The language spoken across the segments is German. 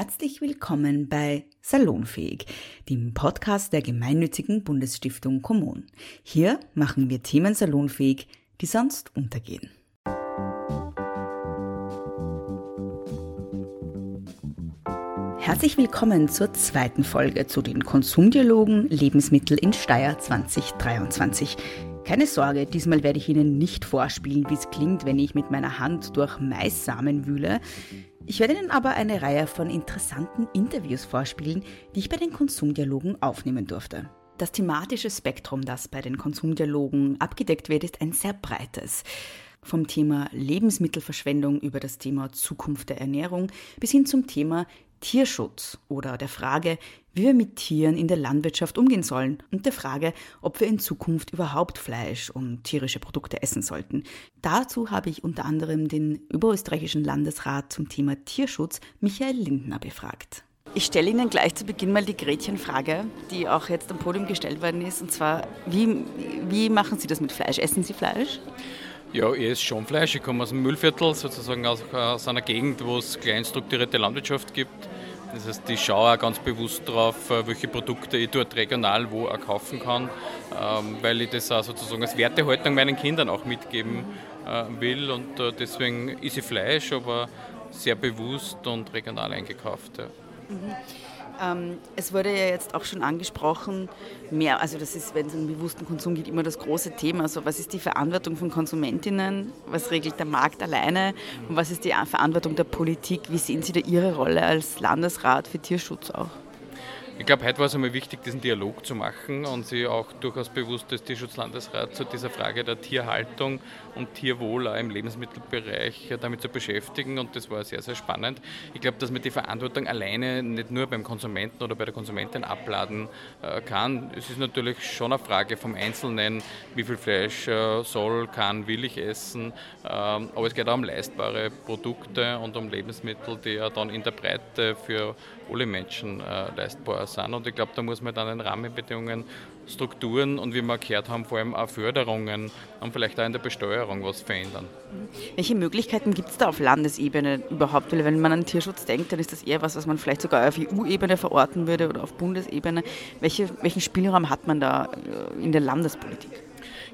Herzlich willkommen bei Salonfähig, dem Podcast der gemeinnützigen Bundesstiftung Kommun. Hier machen wir Themen salonfähig, die sonst untergehen. Herzlich willkommen zur zweiten Folge zu den Konsumdialogen Lebensmittel in Steyr 2023. Keine Sorge, diesmal werde ich Ihnen nicht vorspielen, wie es klingt, wenn ich mit meiner Hand durch Maissamen wühle. Ich werde Ihnen aber eine Reihe von interessanten Interviews vorspielen, die ich bei den Konsumdialogen aufnehmen durfte. Das thematische Spektrum, das bei den Konsumdialogen abgedeckt wird, ist ein sehr breites. Vom Thema Lebensmittelverschwendung über das Thema Zukunft der Ernährung bis hin zum Thema Tierschutz oder der Frage, wie wir mit Tieren in der Landwirtschaft umgehen sollen und der Frage, ob wir in Zukunft überhaupt Fleisch und tierische Produkte essen sollten. Dazu habe ich unter anderem den überösterreichischen Landesrat zum Thema Tierschutz, Michael Lindner, befragt. Ich stelle Ihnen gleich zu Beginn mal die Gretchenfrage, die auch jetzt am Podium gestellt worden ist. Und zwar, wie, wie machen Sie das mit Fleisch? Essen Sie Fleisch? Ja, ich esse schon Fleisch. Ich komme aus dem Müllviertel, sozusagen aus, aus einer Gegend, wo es klein strukturierte Landwirtschaft gibt. Das heißt, ich schaue auch ganz bewusst darauf, äh, welche Produkte ich dort regional wo auch kaufen kann, ähm, weil ich das auch sozusagen als Wertehaltung meinen Kindern auch mitgeben äh, will. Und äh, deswegen ich Fleisch, aber sehr bewusst und regional eingekauft. Ja. Mhm. Ähm, es wurde ja jetzt auch schon angesprochen, mehr, also das ist, wenn es um bewussten Konsum geht, immer das große Thema. Also was ist die Verantwortung von Konsumentinnen? Was regelt der Markt alleine? Und was ist die Verantwortung der Politik? Wie sehen Sie da Ihre Rolle als Landesrat für Tierschutz auch? Ich glaube, heute war es einmal wichtig, diesen Dialog zu machen und sich auch durchaus bewusst als Tierschutzlandesrat zu dieser Frage der Tierhaltung und Tierwohl auch im Lebensmittelbereich damit zu beschäftigen und das war sehr, sehr spannend. Ich glaube, dass man die Verantwortung alleine nicht nur beim Konsumenten oder bei der Konsumentin abladen äh, kann. Es ist natürlich schon eine Frage vom Einzelnen, wie viel Fleisch äh, soll, kann, will ich essen, ähm, aber es geht auch um leistbare Produkte und um Lebensmittel, die ja dann in der Breite für alle Menschen äh, leistbar sind. Und ich glaube, da muss man dann in Rahmenbedingungen, Strukturen und wie wir gehört haben, vor allem auch Förderungen und vielleicht auch in der Besteuerung was verändern. Welche Möglichkeiten gibt es da auf Landesebene überhaupt? Weil wenn man an Tierschutz denkt, dann ist das eher was, was man vielleicht sogar auf EU-Ebene verorten würde oder auf Bundesebene. Welche, welchen Spielraum hat man da äh, in der Landespolitik?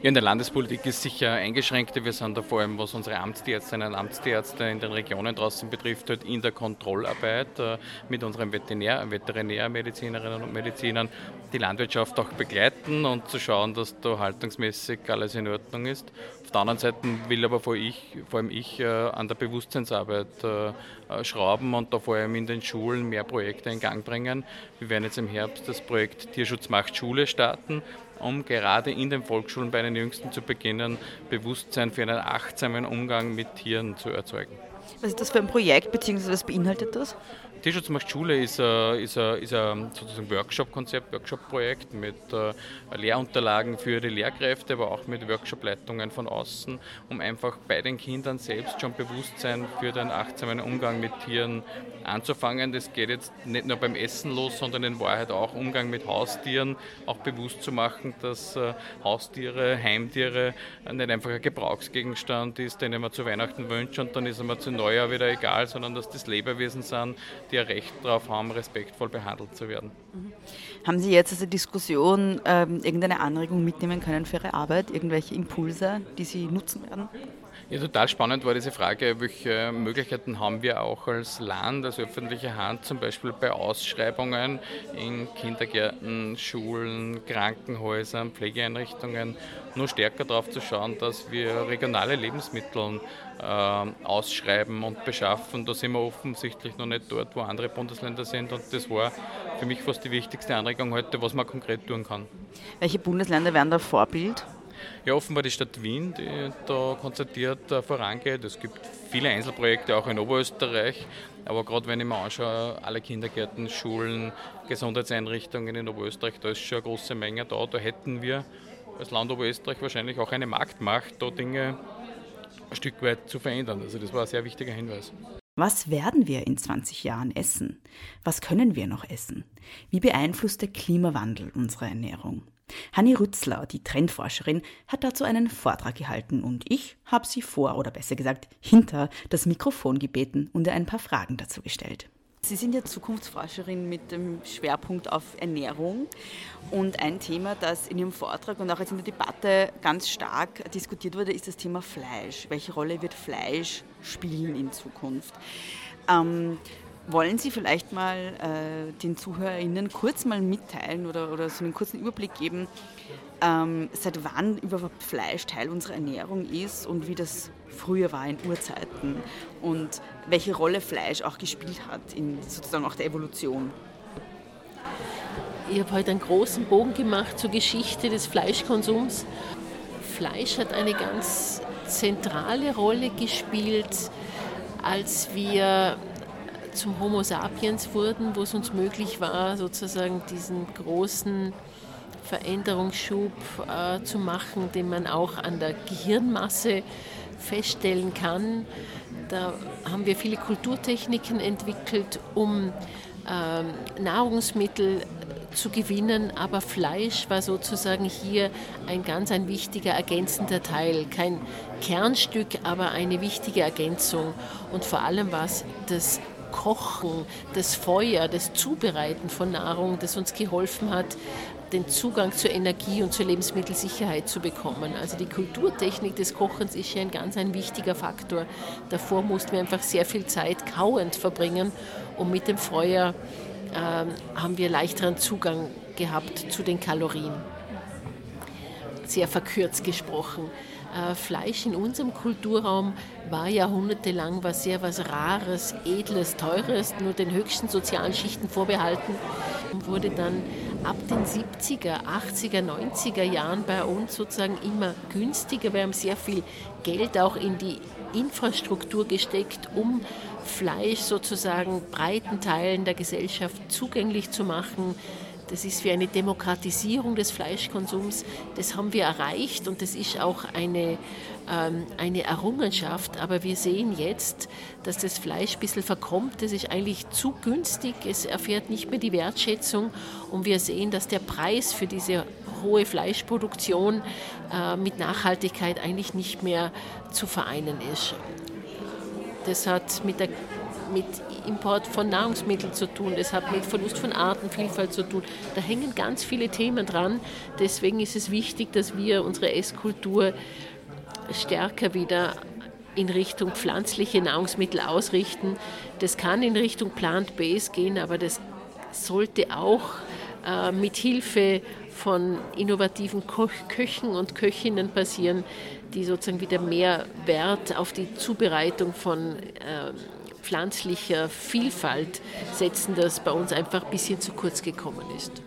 Ja, in der Landespolitik ist sicher eingeschränkter. Wir sind da vor allem, was unsere Amtsärztinnen und Amtsärzte in den Regionen draußen betrifft, halt in der Kontrollarbeit äh, mit unseren Veterinär, Veterinärmedizinerinnen und Medizinern die Landwirtschaft auch begleiten und zu schauen, dass da haltungsmäßig alles in Ordnung ist. Auf der anderen Seite will aber vor, ich, vor allem ich äh, an der Bewusstseinsarbeit äh, schrauben und da vor allem in den Schulen mehr Projekte in Gang bringen. Wir werden jetzt im Herbst das Projekt Tierschutz macht Schule starten um gerade in den Volksschulen bei den Jüngsten zu beginnen, Bewusstsein für einen achtsamen Umgang mit Tieren zu erzeugen. Was ist das für ein Projekt, beziehungsweise was beinhaltet das? Tierschutz macht Schule ist ein, ist ein, ist ein sozusagen Workshop-Konzept, Workshop-Projekt mit äh, Lehrunterlagen für die Lehrkräfte, aber auch mit Workshop-Leitungen von außen, um einfach bei den Kindern selbst schon Bewusstsein für den achtsamen Umgang mit Tieren anzufangen. Das geht jetzt nicht nur beim Essen los, sondern in Wahrheit auch Umgang mit Haustieren, auch bewusst zu machen, dass äh, Haustiere, Heimtiere nicht einfach ein Gebrauchsgegenstand ist, den man zu Weihnachten wünscht und dann ist er zu Neujahr wieder egal, sondern dass das Lebewesen sind, die ein Recht darauf haben, respektvoll behandelt zu werden. Mhm. Haben Sie jetzt als Diskussion ähm, irgendeine Anregung mitnehmen können für Ihre Arbeit, irgendwelche Impulse, die Sie nutzen werden? Ja, total spannend war diese Frage, welche Möglichkeiten haben wir auch als Land, als öffentliche Hand, zum Beispiel bei Ausschreibungen in Kindergärten, Schulen, Krankenhäusern, Pflegeeinrichtungen, nur stärker darauf zu schauen, dass wir regionale Lebensmittel ausschreiben und beschaffen. Da sind wir offensichtlich noch nicht dort, wo andere Bundesländer sind und das war für mich fast die wichtigste Anregung heute, was man konkret tun kann. Welche Bundesländer wären da Vorbild? Ja, offenbar die Stadt Wien, die da konzertiert äh, vorangeht. Es gibt viele Einzelprojekte auch in Oberösterreich, aber gerade wenn ich mir anschaue, alle Kindergärten, Schulen, Gesundheitseinrichtungen in Oberösterreich, da ist schon eine große Menge da. Da hätten wir als Land Oberösterreich wahrscheinlich auch eine Marktmacht, da Dinge ein Stück weit zu verändern. Also das war ein sehr wichtiger Hinweis. Was werden wir in 20 Jahren essen? Was können wir noch essen? Wie beeinflusst der Klimawandel unsere Ernährung? Hanni Rützler, die Trendforscherin, hat dazu einen Vortrag gehalten und ich habe sie vor oder besser gesagt hinter das Mikrofon gebeten und ihr ein paar Fragen dazu gestellt. Sie sind ja Zukunftsforscherin mit dem Schwerpunkt auf Ernährung. Und ein Thema, das in Ihrem Vortrag und auch jetzt in der Debatte ganz stark diskutiert wurde, ist das Thema Fleisch. Welche Rolle wird Fleisch spielen in Zukunft? Ähm, wollen Sie vielleicht mal äh, den ZuhörerInnen kurz mal mitteilen oder, oder so einen kurzen Überblick geben, ähm, seit wann überhaupt Fleisch Teil unserer Ernährung ist und wie das früher war in Urzeiten und welche Rolle Fleisch auch gespielt hat in sozusagen auch der Evolution. Ich habe heute einen großen Bogen gemacht zur Geschichte des Fleischkonsums. Fleisch hat eine ganz zentrale Rolle gespielt, als wir zum Homo sapiens wurden, wo es uns möglich war, sozusagen diesen großen Veränderungsschub äh, zu machen, den man auch an der Gehirnmasse feststellen kann. Da haben wir viele Kulturtechniken entwickelt, um äh, Nahrungsmittel zu gewinnen, aber Fleisch war sozusagen hier ein ganz ein wichtiger ergänzender Teil, kein Kernstück, aber eine wichtige Ergänzung und vor allem war es das Kochen, das Feuer, das Zubereiten von Nahrung, das uns geholfen hat, den Zugang zur Energie und zur Lebensmittelsicherheit zu bekommen. Also die Kulturtechnik des Kochens ist hier ein ganz ein wichtiger Faktor. Davor mussten wir einfach sehr viel Zeit kauend verbringen und mit dem Feuer äh, haben wir leichteren Zugang gehabt zu den Kalorien. Sehr verkürzt gesprochen. Äh, Fleisch in unserem Kulturraum war jahrhundertelang was sehr was Rares, Edles, Teures, nur den höchsten sozialen Schichten vorbehalten und wurde dann ab den 70er, 80er, 90er Jahren bei uns sozusagen immer günstiger. Wir haben sehr viel Geld auch in die Infrastruktur gesteckt, um Fleisch sozusagen breiten Teilen der Gesellschaft zugänglich zu machen. Das ist wie eine Demokratisierung des Fleischkonsums. Das haben wir erreicht und das ist auch eine, ähm, eine Errungenschaft. Aber wir sehen jetzt, dass das Fleisch ein bisschen verkommt. Das ist eigentlich zu günstig. Es erfährt nicht mehr die Wertschätzung. Und wir sehen, dass der Preis für diese hohe Fleischproduktion äh, mit Nachhaltigkeit eigentlich nicht mehr zu vereinen ist. Das hat mit der mit Import von Nahrungsmitteln zu tun, das hat mit Verlust von Artenvielfalt zu tun. Da hängen ganz viele Themen dran. Deswegen ist es wichtig, dass wir unsere Esskultur stärker wieder in Richtung pflanzliche Nahrungsmittel ausrichten. Das kann in Richtung Plant-Based gehen, aber das sollte auch äh, mit Hilfe von innovativen Köchen und Köchinnen passieren, die sozusagen wieder mehr Wert auf die Zubereitung von äh, pflanzlicher Vielfalt setzen, das bei uns einfach ein bisschen zu kurz gekommen ist.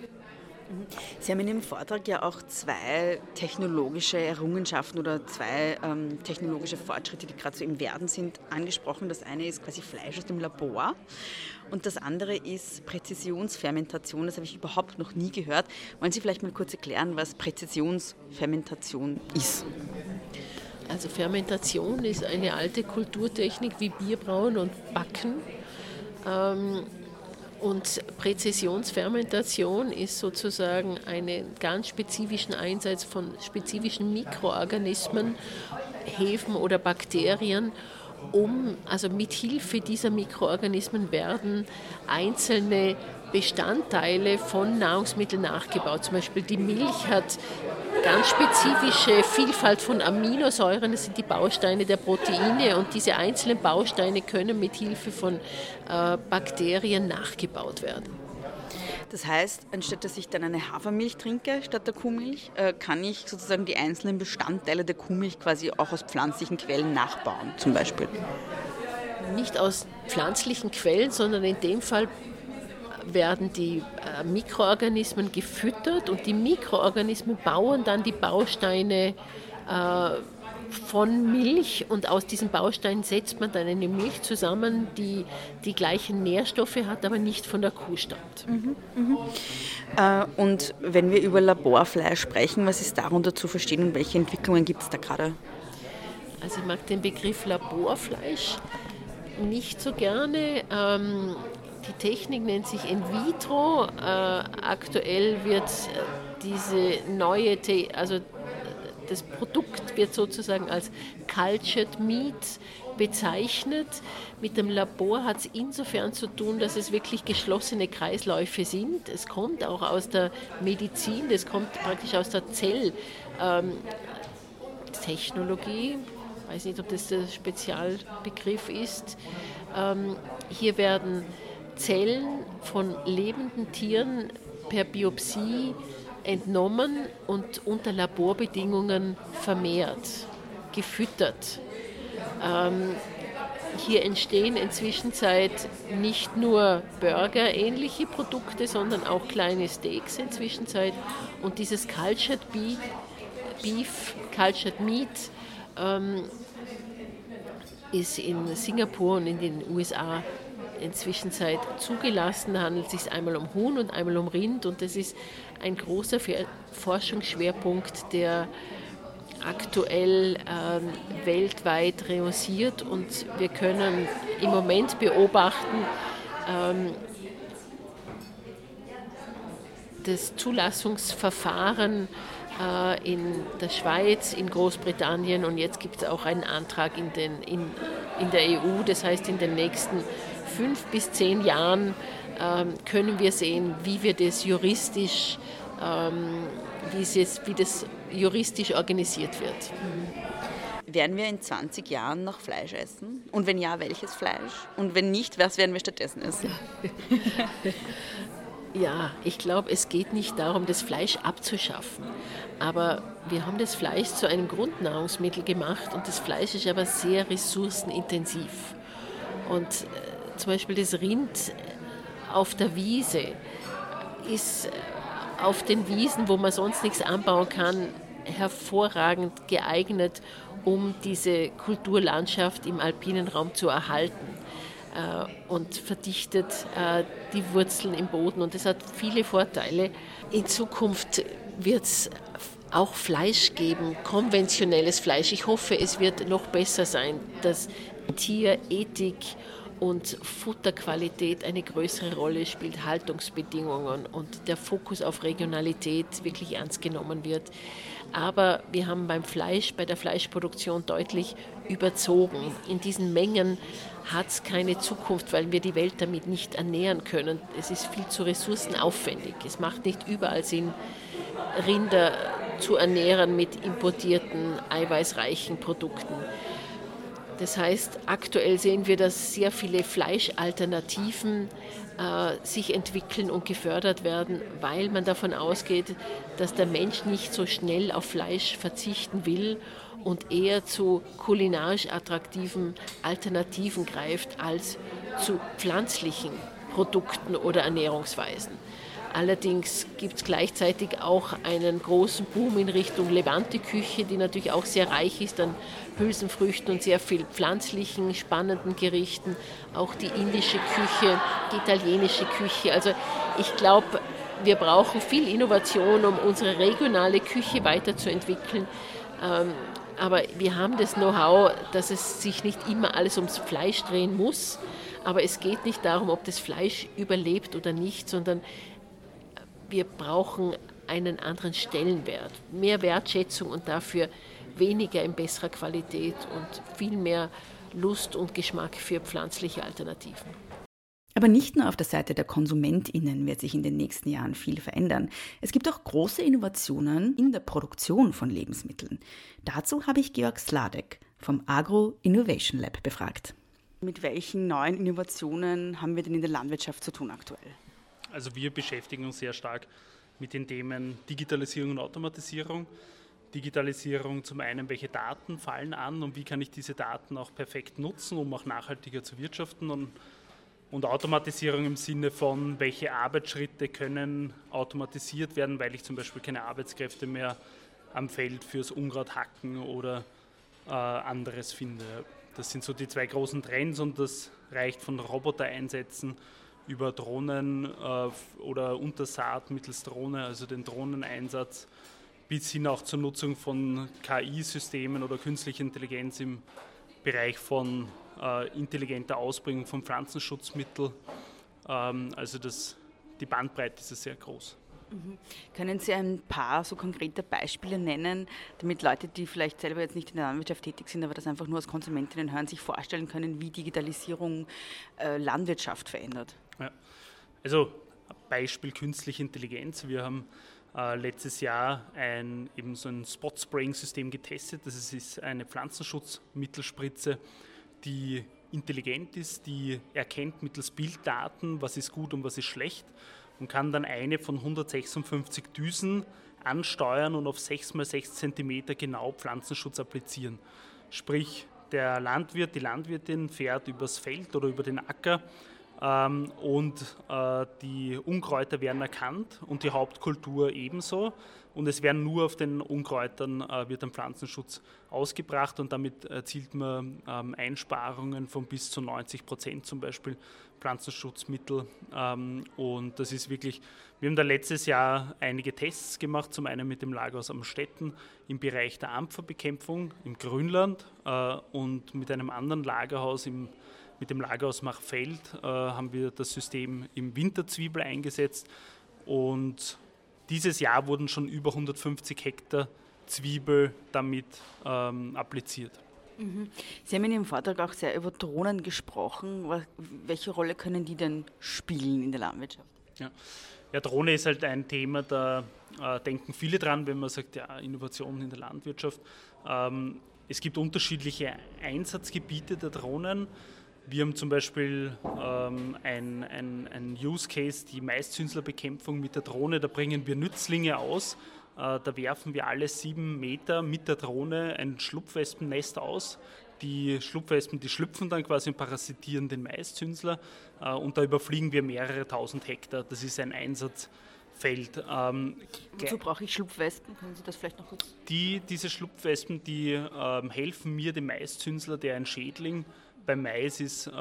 Sie haben in Ihrem Vortrag ja auch zwei technologische Errungenschaften oder zwei ähm, technologische Fortschritte, die gerade so im Werden sind, angesprochen. Das eine ist quasi Fleisch aus dem Labor und das andere ist Präzisionsfermentation. Das habe ich überhaupt noch nie gehört. Wollen Sie vielleicht mal kurz erklären, was Präzisionsfermentation ist? Also Fermentation ist eine alte Kulturtechnik wie Bierbrauen und Backen. Ähm, und Präzisionsfermentation ist sozusagen einen ganz spezifischen Einsatz von spezifischen Mikroorganismen, Hefen oder Bakterien, um, also mit Hilfe dieser Mikroorganismen werden einzelne Bestandteile von Nahrungsmitteln nachgebaut. Zum Beispiel die Milch hat ganz spezifische Vielfalt von Aminosäuren, das sind die Bausteine der Proteine und diese einzelnen Bausteine können mit Hilfe von äh, Bakterien nachgebaut werden. Das heißt, anstatt dass ich dann eine Hafermilch trinke statt der Kuhmilch, äh, kann ich sozusagen die einzelnen Bestandteile der Kuhmilch quasi auch aus pflanzlichen Quellen nachbauen, zum Beispiel. Nicht aus pflanzlichen Quellen, sondern in dem Fall werden die äh, Mikroorganismen gefüttert und die Mikroorganismen bauen dann die Bausteine äh, von Milch und aus diesen Bausteinen setzt man dann eine Milch zusammen, die die gleichen Nährstoffe hat, aber nicht von der Kuh stammt. Mhm, mh. äh, und wenn wir über Laborfleisch sprechen, was ist darunter zu verstehen und welche Entwicklungen gibt es da gerade? Also ich mag den Begriff Laborfleisch nicht so gerne. Ähm, die Technik nennt sich in vitro. Äh, aktuell wird äh, diese neue, Te also das Produkt wird sozusagen als Cultured Meat bezeichnet. Mit dem Labor hat es insofern zu tun, dass es wirklich geschlossene Kreisläufe sind. Es kommt auch aus der Medizin, das kommt praktisch aus der Zelltechnologie. Ähm, ich weiß nicht, ob das der Spezialbegriff ist. Ähm, hier werden Zellen von lebenden Tieren per Biopsie entnommen und unter Laborbedingungen vermehrt, gefüttert. Ähm, hier entstehen inzwischen nicht nur Burger-ähnliche Produkte, sondern auch kleine Steaks inzwischen. Und dieses Cultured Beef, Cultured Meat ähm, ist in Singapur und in den USA inzwischen zugelassen. Da handelt es sich einmal um Huhn und einmal um Rind und das ist ein großer Forschungsschwerpunkt, der aktuell ähm, weltweit reussiert und wir können im Moment beobachten, ähm, das Zulassungsverfahren äh, in der Schweiz, in Großbritannien und jetzt gibt es auch einen Antrag in, den, in, in der EU. Das heißt, in den nächsten fünf bis zehn Jahren ähm, können wir sehen, wie wir das juristisch, ähm, wie, es, wie das juristisch organisiert wird. Mhm. Werden wir in 20 Jahren noch Fleisch essen? Und wenn ja, welches Fleisch? Und wenn nicht, was werden wir stattdessen essen? Ja, ich glaube, es geht nicht darum, das Fleisch abzuschaffen. Aber wir haben das Fleisch zu einem Grundnahrungsmittel gemacht und das Fleisch ist aber sehr ressourcenintensiv. Und äh, zum Beispiel das Rind auf der Wiese ist auf den Wiesen, wo man sonst nichts anbauen kann, hervorragend geeignet, um diese Kulturlandschaft im alpinen Raum zu erhalten äh, und verdichtet äh, die Wurzeln im Boden und das hat viele Vorteile. In Zukunft wird es auch Fleisch geben, konventionelles Fleisch. Ich hoffe, es wird noch besser sein, dass Tierethik und Futterqualität eine größere Rolle spielt, Haltungsbedingungen und der Fokus auf Regionalität wirklich ernst genommen wird. Aber wir haben beim Fleisch, bei der Fleischproduktion deutlich überzogen. In diesen Mengen hat es keine Zukunft, weil wir die Welt damit nicht ernähren können. Es ist viel zu ressourcenaufwendig. Es macht nicht überall Sinn, Rinder zu ernähren mit importierten, eiweißreichen Produkten. Das heißt, aktuell sehen wir, dass sehr viele Fleischalternativen äh, sich entwickeln und gefördert werden, weil man davon ausgeht, dass der Mensch nicht so schnell auf Fleisch verzichten will und eher zu kulinarisch attraktiven Alternativen greift als zu pflanzlichen Produkten oder Ernährungsweisen. Allerdings gibt es gleichzeitig auch einen großen Boom in Richtung Levante-Küche, die natürlich auch sehr reich ist an Hülsenfrüchten und sehr viel pflanzlichen, spannenden Gerichten. Auch die indische Küche, die italienische Küche. Also ich glaube, wir brauchen viel Innovation, um unsere regionale Küche weiterzuentwickeln. Ähm, aber wir haben das Know-how, dass es sich nicht immer alles ums Fleisch drehen muss. Aber es geht nicht darum, ob das Fleisch überlebt oder nicht, sondern wir brauchen einen anderen Stellenwert, mehr Wertschätzung und dafür weniger in besserer Qualität und viel mehr Lust und Geschmack für pflanzliche Alternativen. Aber nicht nur auf der Seite der KonsumentInnen wird sich in den nächsten Jahren viel verändern. Es gibt auch große Innovationen in der Produktion von Lebensmitteln. Dazu habe ich Georg Sladek vom Agro Innovation Lab befragt. Mit welchen neuen Innovationen haben wir denn in der Landwirtschaft zu tun aktuell? Also wir beschäftigen uns sehr stark mit den Themen Digitalisierung und Automatisierung. Digitalisierung zum einen, welche Daten fallen an und wie kann ich diese Daten auch perfekt nutzen, um auch nachhaltiger zu wirtschaften und, und Automatisierung im Sinne von, welche Arbeitsschritte können automatisiert werden, weil ich zum Beispiel keine Arbeitskräfte mehr am Feld fürs Unkraut hacken oder äh, anderes finde. Das sind so die zwei großen Trends und das reicht von Robotereinsätzen über Drohnen äh, oder Untersaat mittels Drohne, also den Drohneneinsatz, bis hin auch zur Nutzung von KI-Systemen oder künstlicher Intelligenz im Bereich von äh, intelligenter Ausbringung von Pflanzenschutzmitteln. Ähm, also das, die Bandbreite ist sehr groß. Mhm. Können Sie ein paar so konkrete Beispiele nennen, damit Leute, die vielleicht selber jetzt nicht in der Landwirtschaft tätig sind, aber das einfach nur als Konsumentinnen hören, sich vorstellen können, wie Digitalisierung äh, Landwirtschaft verändert? Ja. Also Beispiel künstliche Intelligenz. Wir haben äh, letztes Jahr ein, eben so ein Spot-Spraying-System getestet. Das ist eine Pflanzenschutzmittelspritze, die intelligent ist, die erkennt mittels Bilddaten, was ist gut und was ist schlecht und kann dann eine von 156 Düsen ansteuern und auf 6 x 6 cm genau Pflanzenschutz applizieren. Sprich, der Landwirt, die Landwirtin fährt übers Feld oder über den Acker ähm, und äh, die Unkräuter werden erkannt und die Hauptkultur ebenso. Und es werden nur auf den Unkräutern äh, wird ein Pflanzenschutz ausgebracht und damit erzielt man ähm, Einsparungen von bis zu 90 Prozent zum Beispiel Pflanzenschutzmittel. Ähm, und das ist wirklich, wir haben da letztes Jahr einige Tests gemacht, zum einen mit dem Lagerhaus Amstetten im Bereich der Ampferbekämpfung im Grünland äh, und mit einem anderen Lagerhaus im mit dem Lagerhaus Machfeld äh, haben wir das System im Winterzwiebel eingesetzt und dieses Jahr wurden schon über 150 Hektar Zwiebel damit ähm, appliziert. Mhm. Sie haben in Ihrem Vortrag auch sehr über Drohnen gesprochen. Welche Rolle können die denn spielen in der Landwirtschaft? Ja, ja Drohne ist halt ein Thema, da äh, denken viele dran, wenn man sagt, ja, Innovation in der Landwirtschaft. Ähm, es gibt unterschiedliche Einsatzgebiete der Drohnen. Wir haben zum Beispiel ähm, ein, ein, ein Use Case, die Maiszünslerbekämpfung mit der Drohne. Da bringen wir Nützlinge aus. Äh, da werfen wir alle sieben Meter mit der Drohne ein Schlupfwespennest aus. Die Schlupfwespen, die schlüpfen dann quasi und parasitieren den Maiszünsler. Äh, und da überfliegen wir mehrere tausend Hektar. Das ist ein Einsatzfeld. Ähm, Wozu brauche ich Schlupfwespen? Können Sie das vielleicht noch kurz? Die, diese Schlupfwespen, die ähm, helfen mir, dem Maiszünsler, der ein Schädling beim Mais ist, äh,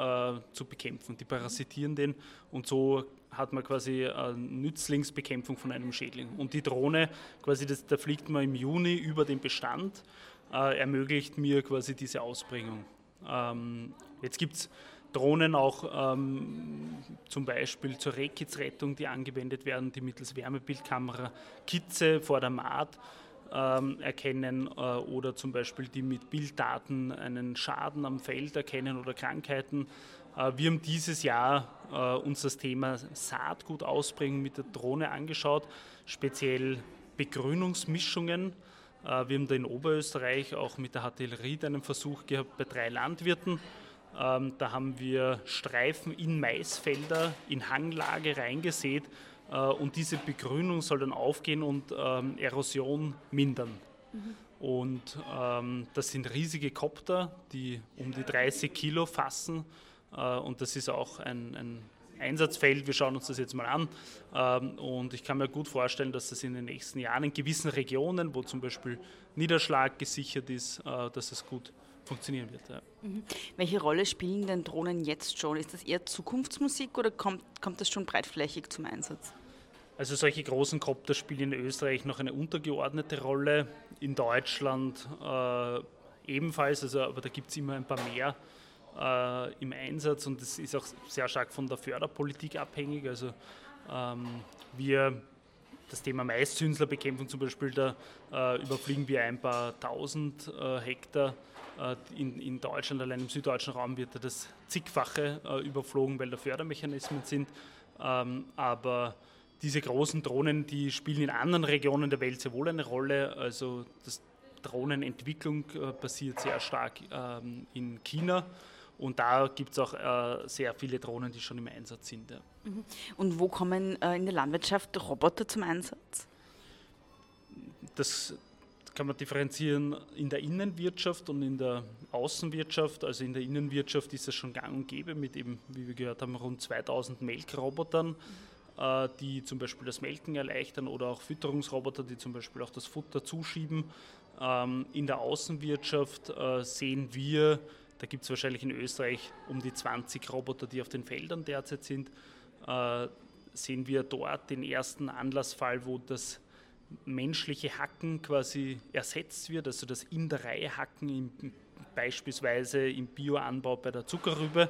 zu bekämpfen. Die parasitieren den und so hat man quasi eine Nützlingsbekämpfung von einem Schädling. Und die Drohne, quasi das, da fliegt man im Juni über den Bestand, äh, ermöglicht mir quasi diese Ausbringung. Ähm, jetzt gibt es Drohnen auch ähm, zum Beispiel zur Rehkitzrettung, die angewendet werden, die mittels Wärmebildkamera Kitze vor der Maat ähm, erkennen äh, oder zum Beispiel die mit Bilddaten einen Schaden am Feld erkennen oder Krankheiten. Äh, wir haben dieses Jahr äh, uns das Thema Saatgut ausbringen mit der Drohne angeschaut, speziell Begrünungsmischungen. Äh, wir haben da in Oberösterreich auch mit der Ried einen Versuch gehabt bei drei Landwirten. Ähm, da haben wir Streifen in Maisfelder in Hanglage reingesät und diese Begrünung soll dann aufgehen und ähm, Erosion mindern. Mhm. Und ähm, das sind riesige Kopter, die um die 30 Kilo fassen. Äh, und das ist auch ein, ein, Einsatzfeld. Wir schauen uns das jetzt mal an. Ähm, und ich kann mir gut vorstellen, dass das in den nächsten Jahren in gewissen Regionen, wo zum Beispiel Niederschlag gesichert ist, äh, dass es gut funktionieren wird. Ja. Mhm. Welche Rolle spielen denn Drohnen jetzt schon? Ist das eher Zukunftsmusik oder kommt, kommt das schon breitflächig zum Einsatz? Also solche großen Kopter spielen in Österreich noch eine untergeordnete Rolle, in Deutschland äh, ebenfalls, also, aber da gibt es immer ein paar mehr äh, im Einsatz und das ist auch sehr stark von der Förderpolitik abhängig. Also ähm, wir das Thema Maiszünslerbekämpfung zum Beispiel, da äh, überfliegen wir ein paar tausend äh, Hektar in, in, Deutschland, allein im süddeutschen Raum wird das zigfache äh, überflogen, weil da Fördermechanismen sind. Ähm, aber diese großen Drohnen, die spielen in anderen Regionen der Welt sehr wohl eine Rolle. Also das Drohnenentwicklung äh, passiert sehr stark ähm, in China. Und da gibt es auch äh, sehr viele Drohnen, die schon im Einsatz sind. Ja. Mhm. Und wo kommen in der Landwirtschaft Roboter zum Einsatz? Das kann man differenzieren in der Innenwirtschaft und in der Außenwirtschaft. Also in der Innenwirtschaft ist es schon gang und gäbe mit eben, wie wir gehört haben, rund 2000 Melkrobotern, äh, die zum Beispiel das Melken erleichtern oder auch Fütterungsroboter, die zum Beispiel auch das Futter zuschieben. Ähm, in der Außenwirtschaft äh, sehen wir, da gibt es wahrscheinlich in Österreich um die 20 Roboter, die auf den Feldern derzeit sind, äh, sehen wir dort den ersten Anlassfall, wo das menschliche Hacken quasi ersetzt wird, also das in der Reihe Hacken im, beispielsweise im Bioanbau bei der Zuckerrübe.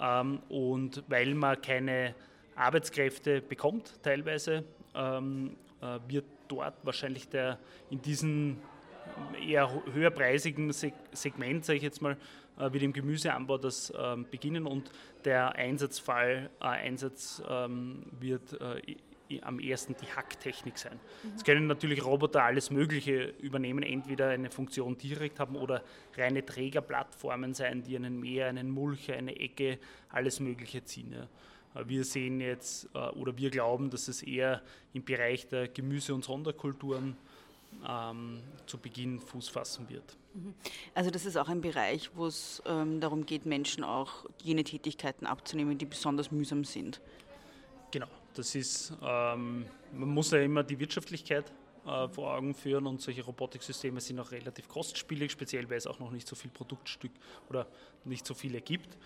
Ähm, und weil man keine Arbeitskräfte bekommt teilweise, ähm, äh, wird dort wahrscheinlich der in diesem eher höherpreisigen Segment, sage ich jetzt mal, äh, wie dem Gemüseanbau das ähm, beginnen und der Einsatzfall, äh, Einsatz ähm, wird äh, am ersten die Hacktechnik sein. Mhm. Es können natürlich Roboter alles Mögliche übernehmen, entweder eine Funktion direkt haben oder reine Trägerplattformen sein, die einen Mäher, einen Mulcher, eine Ecke, alles Mögliche ziehen. Ja. Wir sehen jetzt oder wir glauben, dass es eher im Bereich der Gemüse- und Sonderkulturen ähm, zu Beginn Fuß fassen wird. Mhm. Also das ist auch ein Bereich, wo es ähm, darum geht, Menschen auch jene Tätigkeiten abzunehmen, die besonders mühsam sind. Genau, das ist, ähm, man muss ja immer die Wirtschaftlichkeit äh, vor Augen führen und solche Robotiksysteme sind auch relativ kostspielig, speziell weil es auch noch nicht so viel Produktstück oder nicht so viele gibt.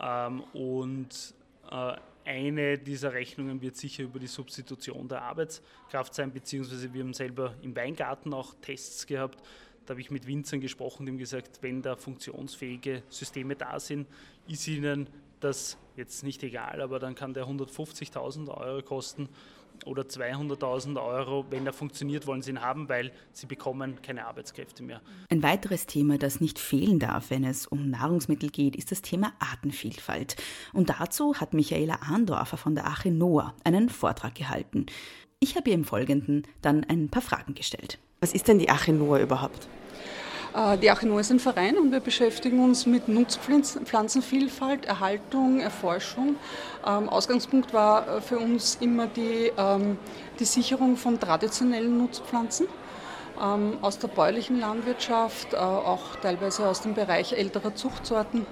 Ähm, und äh, eine dieser Rechnungen wird sicher über die Substitution der Arbeitskraft sein, beziehungsweise wir haben selber im Weingarten auch Tests gehabt. Da habe ich mit Winzern gesprochen, die haben gesagt, wenn da funktionsfähige Systeme da sind, ist ihnen das jetzt nicht egal, aber dann kann der 150.000 Euro kosten oder 200.000 Euro, wenn er funktioniert, wollen sie ihn haben, weil sie bekommen keine Arbeitskräfte mehr. Ein weiteres Thema, das nicht fehlen darf, wenn es um Nahrungsmittel geht, ist das Thema Artenvielfalt. Und dazu hat Michaela Ahndorfer von der Ache Noah einen Vortrag gehalten. Ich habe ihr im Folgenden dann ein paar Fragen gestellt. Was ist denn die Ache Noah überhaupt? Äh, die Achino ist ein Verein und wir beschäftigen uns mit Nutzpflanzenvielfalt, Erhaltung, Erforschung. Ähm, Ausgangspunkt war äh, für uns immer die, ähm, die Sicherung von traditionellen Nutzpflanzen ähm, aus der bäuerlichen Landwirtschaft, äh, auch teilweise aus dem Bereich älterer Zuchtsorten,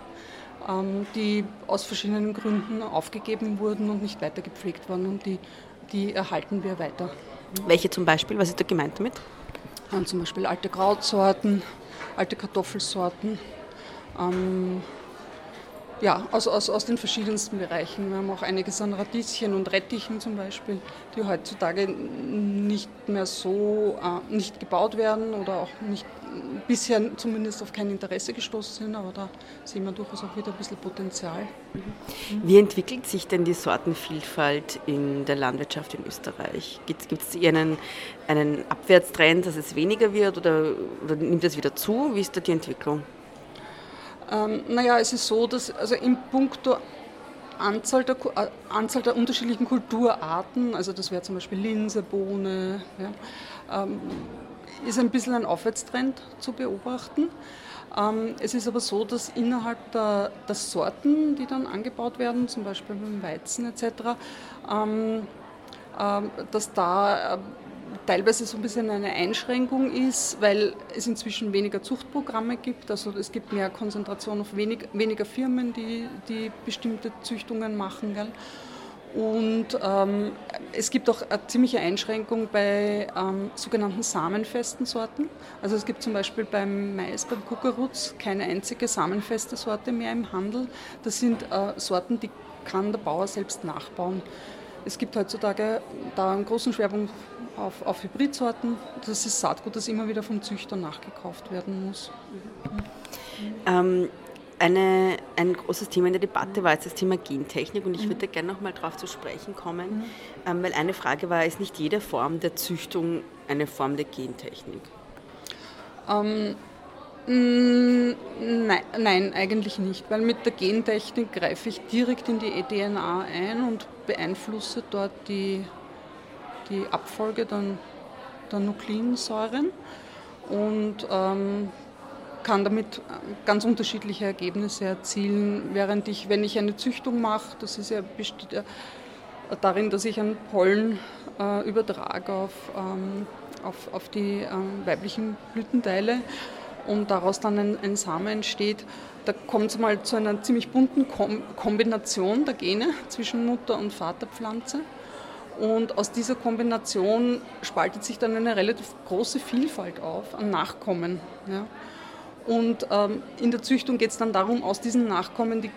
die aus verschiedenen Gründen aufgegeben wurden und nicht weiter gepflegt wurden und die, die erhalten wir weiter. Welche zum Beispiel? Was ist da gemeint damit? Zum Beispiel alte Krautsorten, alte Kartoffelsorten. Ähm, ja, aus, aus, aus den verschiedensten Bereichen. Wir haben auch einiges an Radieschen und Rettichen zum Beispiel, die heutzutage nicht mehr so äh, nicht gebaut werden oder auch nicht bisher zumindest auf kein Interesse gestoßen sind, aber da sehen wir durchaus auch wieder ein bisschen Potenzial. Wie entwickelt sich denn die Sortenvielfalt in der Landwirtschaft in Österreich? Gibt es einen, einen Abwärtstrend, dass es weniger wird oder, oder nimmt es wieder zu? Wie ist da die Entwicklung? Ähm, naja, es ist so, dass also in puncto Anzahl der, äh, Anzahl der unterschiedlichen Kulturarten, also das wäre zum Beispiel Linse, Bohne, ja, ähm, ist ein bisschen ein Aufwärtstrend zu beobachten. Ähm, es ist aber so, dass innerhalb der, der, Sorten, die dann angebaut werden, zum Beispiel beim Weizen etc., ähm, ähm, dass da äh, teilweise so ein bisschen eine Einschränkung ist, weil es inzwischen weniger Zuchtprogramme gibt. Also es gibt mehr Konzentration auf wenig, weniger Firmen, die, die bestimmte Züchtungen machen. Gell? Und ähm, es gibt auch eine ziemliche Einschränkung bei ähm, sogenannten samenfesten Sorten. Also es gibt zum Beispiel beim Mais, beim Kukuruz keine einzige samenfeste Sorte mehr im Handel. Das sind äh, Sorten, die kann der Bauer selbst nachbauen. Es gibt heutzutage da einen großen Schwerpunkt auf, auf Hybridsorten. Das ist Saatgut, das immer wieder vom Züchter nachgekauft werden muss. Ähm, eine, ein großes Thema in der Debatte war jetzt das Thema Gentechnik und ich würde gerne noch mal darauf zu sprechen kommen, mhm. ähm, weil eine Frage war, ist nicht jede Form der Züchtung eine Form der Gentechnik? Ähm, nein, nein, eigentlich nicht, weil mit der Gentechnik greife ich direkt in die eDNA ein und beeinflusse dort die, die Abfolge der, der Nukleinsäuren. Und ähm, kann damit ganz unterschiedliche Ergebnisse erzielen, während ich, wenn ich eine Züchtung mache, das ist ja besteht ja darin, dass ich einen Pollen äh, übertrage auf, ähm, auf, auf die ähm, weiblichen Blütenteile und daraus dann ein, ein Same entsteht. Da kommt es mal zu einer ziemlich bunten Kom Kombination der Gene zwischen Mutter- und Vaterpflanze. Und aus dieser Kombination spaltet sich dann eine relativ große Vielfalt auf an Nachkommen. Ja. Und ähm, in der Züchtung geht es dann darum, aus diesen Nachkommen die,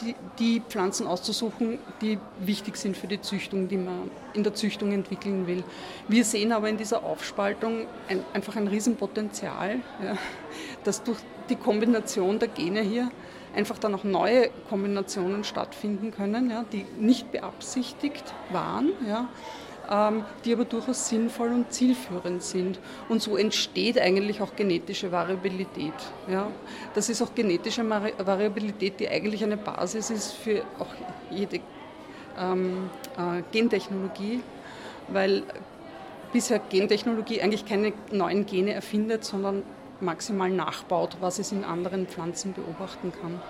die, die, Pflanzen auszusuchen, die wichtig sind für die Züchtung, die man in der Züchtung entwickeln will. Wir sehen aber in dieser Aufspaltung ein, einfach ein Riesenpotenzial, ja, dass durch die Kombination der Gene hier einfach dann auch neue Kombinationen stattfinden können, ja, die nicht beabsichtigt waren. Ja, die aber durchaus sinnvoll und zielführend sind. Und so entsteht eigentlich auch genetische Variabilität. Ja. Das ist auch genetische Variabilität, die eigentlich eine Basis ist für auch jede ähm, äh, Gentechnologie, weil bisher Gentechnologie eigentlich keine neuen Gene erfindet, sondern maximal nachbaut, was es in anderen Pflanzen beobachten kann.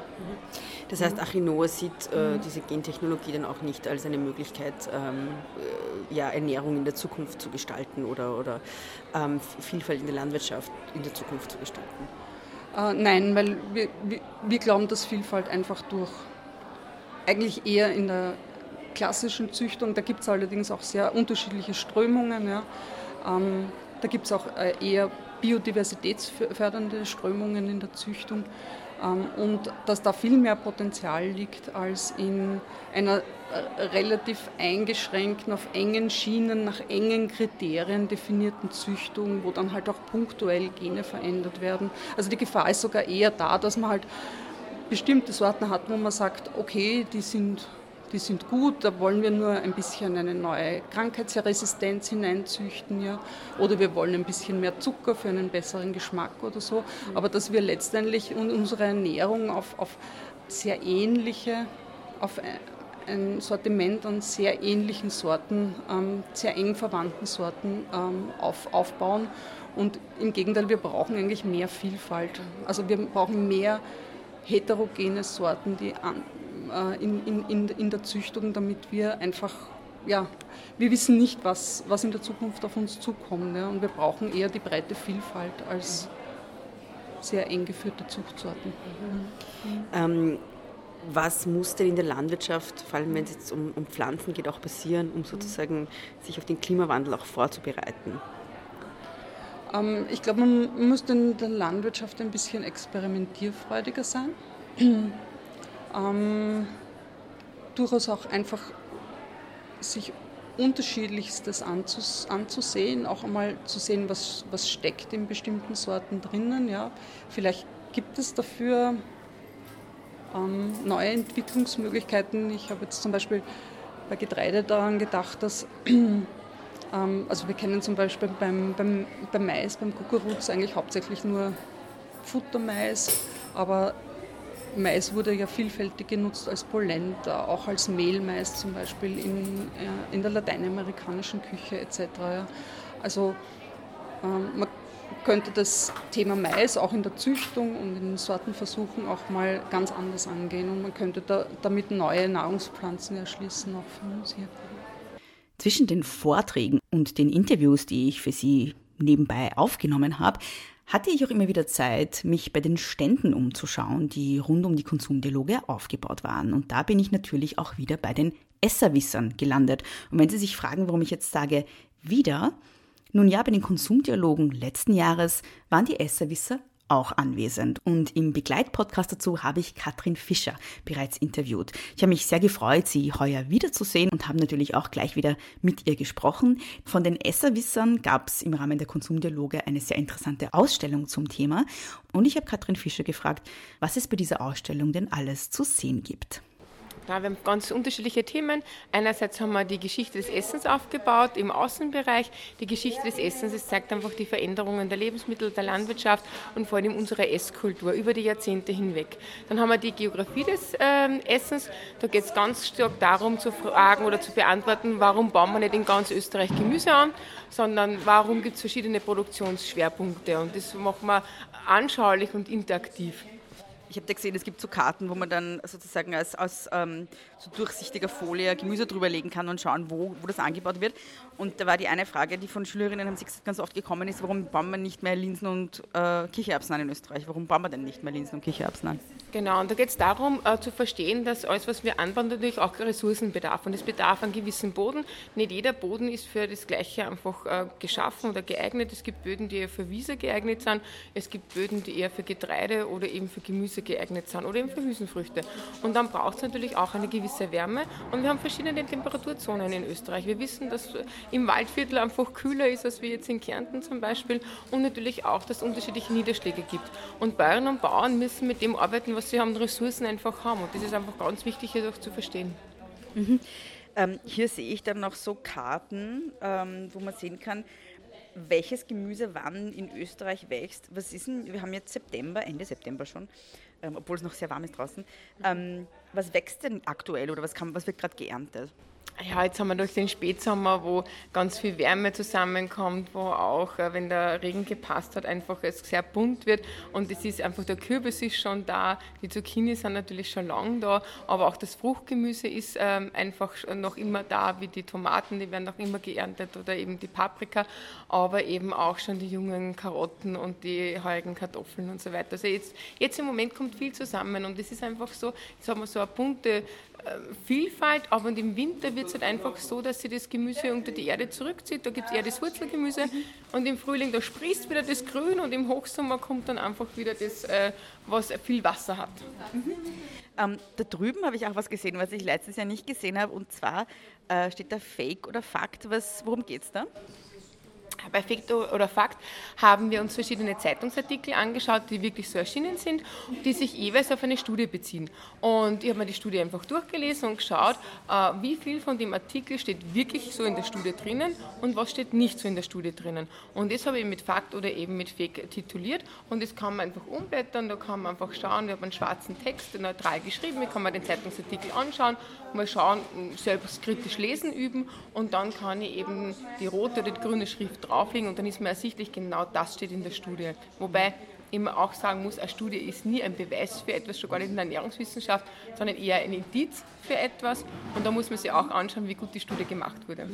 Das heißt, Achinoa sieht äh, diese Gentechnologie dann auch nicht als eine Möglichkeit, ähm, äh, ja, Ernährung in der Zukunft zu gestalten oder, oder ähm, Vielfalt in der Landwirtschaft in der Zukunft zu gestalten. Äh, nein, weil wir, wir, wir, glauben, dass Vielfalt einfach durch eigentlich eher in der klassischen Züchtung, da gibt es allerdings auch sehr unterschiedliche Strömungen. Ja. Ähm, da gibt es auch äh, eher biodiversitätsfördernde Strömungen in der Züchtung und dass da viel mehr Potenzial liegt als in einer äh, relativ eingeschränkten, auf engen Schienen, nach engen Kriterien definierten Züchtung, wo dann halt auch punktuell Gene verändert werden. Also die Gefahr ist sogar eher da, dass man halt bestimmte Sorten hat, wo man sagt, okay, die sind die sind gut, da wollen wir nur ein bisschen eine neue Krankheitsresistenz hineinzüchten, ja, oder wir wollen ein bisschen mehr Zucker für einen besseren Geschmack oder so, aber dass wir letztendlich unsere Ernährung auf, auf sehr ähnliche, auf ein Sortiment an sehr ähnlichen Sorten, ähm, sehr eng verwandten Sorten ähm, auf, aufbauen. Und im Gegenteil, wir brauchen eigentlich mehr Vielfalt. Also wir brauchen mehr heterogene Sorten, die an, äh, in, in, in der Züchtung, damit wir einfach, ja, wir wissen nicht, was, was in der Zukunft auf uns zukommt. Ja, und wir brauchen eher die breite Vielfalt als sehr eng geführte Zuchtsorten. Mhm. Ähm, was muss denn in der Landwirtschaft, vor allem wenn es jetzt um, um Pflanzen geht, auch passieren, um sozusagen sich auf den Klimawandel auch vorzubereiten? Ähm, ich glaube, man muss in der Landwirtschaft ein bisschen experimentierfreudiger sein ähm, durchaus auch einfach sich unterschiedlichstes anzus anzusehen, auch einmal zu sehen, was, was steckt in bestimmten Sorten drinnen. Ja. Vielleicht gibt es dafür ähm, neue Entwicklungsmöglichkeiten. Ich habe jetzt zum Beispiel bei Getreide daran gedacht, dass, ähm, also wir kennen zum Beispiel beim, beim, beim Mais, beim Kukuruz eigentlich hauptsächlich nur Futtermais, aber Mais wurde ja vielfältig genutzt als Polenta, auch als Mehlmais zum Beispiel in, in der lateinamerikanischen Küche etc. Also ähm, man könnte das Thema Mais auch in der Züchtung und in den Sortenversuchen auch mal ganz anders angehen und man könnte da, damit neue Nahrungspflanzen erschließen, auch für uns hier. Zwischen den Vorträgen und den Interviews, die ich für Sie nebenbei aufgenommen habe, hatte ich auch immer wieder Zeit, mich bei den Ständen umzuschauen, die rund um die Konsumdialoge aufgebaut waren. Und da bin ich natürlich auch wieder bei den Esserwissern gelandet. Und wenn Sie sich fragen, warum ich jetzt sage wieder, nun ja, bei den Konsumdialogen letzten Jahres waren die Esserwisser auch anwesend. Und im Begleitpodcast dazu habe ich Katrin Fischer bereits interviewt. Ich habe mich sehr gefreut, sie heuer wiederzusehen und habe natürlich auch gleich wieder mit ihr gesprochen. Von den Esserwissern gab es im Rahmen der Konsumdialoge eine sehr interessante Ausstellung zum Thema. Und ich habe Katrin Fischer gefragt, was es bei dieser Ausstellung denn alles zu sehen gibt. Ja, wir haben ganz unterschiedliche Themen. Einerseits haben wir die Geschichte des Essens aufgebaut im Außenbereich. Die Geschichte des Essens, es zeigt einfach die Veränderungen der Lebensmittel, der Landwirtschaft und vor allem unserer Esskultur über die Jahrzehnte hinweg. Dann haben wir die Geografie des äh, Essens. Da geht es ganz stark darum zu fragen oder zu beantworten, warum bauen wir nicht in ganz Österreich Gemüse an, sondern warum gibt es verschiedene Produktionsschwerpunkte. Und das machen wir anschaulich und interaktiv. Ich habe da gesehen, es gibt so Karten, wo man dann sozusagen aus, aus ähm, so durchsichtiger Folie Gemüse drüber legen kann und schauen, wo, wo das angebaut wird. Und da war die eine Frage, die von Schülerinnen haben sich ganz oft gekommen ist, warum bauen wir nicht mehr Linsen und äh, Kichererbsen an in Österreich? Warum bauen wir denn nicht mehr Linsen und Kichererbsen an? Genau, und da geht es darum äh, zu verstehen, dass alles, was wir anbauen, natürlich auch Ressourcen bedarf. Und es bedarf einen gewissen Boden. Nicht jeder Boden ist für das Gleiche einfach äh, geschaffen oder geeignet. Es gibt Böden, die eher für Wiese geeignet sind. Es gibt Böden, die eher für Getreide oder eben für Gemüse geeignet sind oder eben für Hülsenfrüchte. Und dann braucht es natürlich auch eine gewisse Wärme. Und wir haben verschiedene Temperaturzonen in Österreich. Wir wissen, dass im Waldviertel einfach kühler ist als wir jetzt in Kärnten zum Beispiel. Und natürlich auch, dass es unterschiedliche Niederschläge gibt. Und Bäuerinnen und Bauern müssen mit dem arbeiten, was sie haben, Ressourcen einfach haben. Und das ist einfach ganz wichtig, hier zu verstehen. Mhm. Ähm, hier sehe ich dann noch so Karten, ähm, wo man sehen kann, welches Gemüse wann in Österreich wächst. Was ist denn, wir haben jetzt September, Ende September schon, ähm, obwohl es noch sehr warm ist draußen. Ähm, was wächst denn aktuell oder was, kann, was wird gerade geerntet? Ja, jetzt haben wir durch den Spätsommer, wo ganz viel Wärme zusammenkommt, wo auch, äh, wenn der Regen gepasst hat, einfach es sehr bunt wird. Und es ist einfach, der Kürbis ist schon da, die Zucchini sind natürlich schon lang da, aber auch das Fruchtgemüse ist ähm, einfach noch immer da, wie die Tomaten, die werden noch immer geerntet oder eben die Paprika, aber eben auch schon die jungen Karotten und die heurigen Kartoffeln und so weiter. Also jetzt, jetzt im Moment kommt viel zusammen und es ist einfach so, jetzt haben wir so eine bunte Vielfalt, aber im Winter wird es halt einfach so, dass sich das Gemüse unter die Erde zurückzieht. Da gibt es eher das Wurzelgemüse und im Frühling, da sprießt wieder das Grün und im Hochsommer kommt dann einfach wieder das, äh, was viel Wasser hat. Mhm. Ähm, da drüben habe ich auch was gesehen, was ich letztes Jahr nicht gesehen habe und zwar äh, steht da Fake oder Fakt. Was, worum geht es da? Bei Fakt oder Fakt haben wir uns verschiedene Zeitungsartikel angeschaut, die wirklich so erschienen sind, die sich jeweils auf eine Studie beziehen. Und ich habe mir die Studie einfach durchgelesen und geschaut, äh, wie viel von dem Artikel steht wirklich so in der Studie drinnen und was steht nicht so in der Studie drinnen. Und das habe ich mit Fakt oder eben mit Fake tituliert und das kann man einfach umblättern, da kann man einfach schauen, wir haben einen schwarzen Text neutral geschrieben, ich kann mir den Zeitungsartikel anschauen, mal schauen, selbst kritisch lesen üben und dann kann ich eben die rote oder die grüne Schrift drauflegen und dann ist mir ersichtlich, genau das steht in der Studie. Wobei immer auch sagen muss, eine Studie ist nie ein Beweis für etwas, schon gar nicht in der Ernährungswissenschaft, sondern eher ein Indiz für etwas. Und da muss man sich auch anschauen, wie gut die Studie gemacht wurde.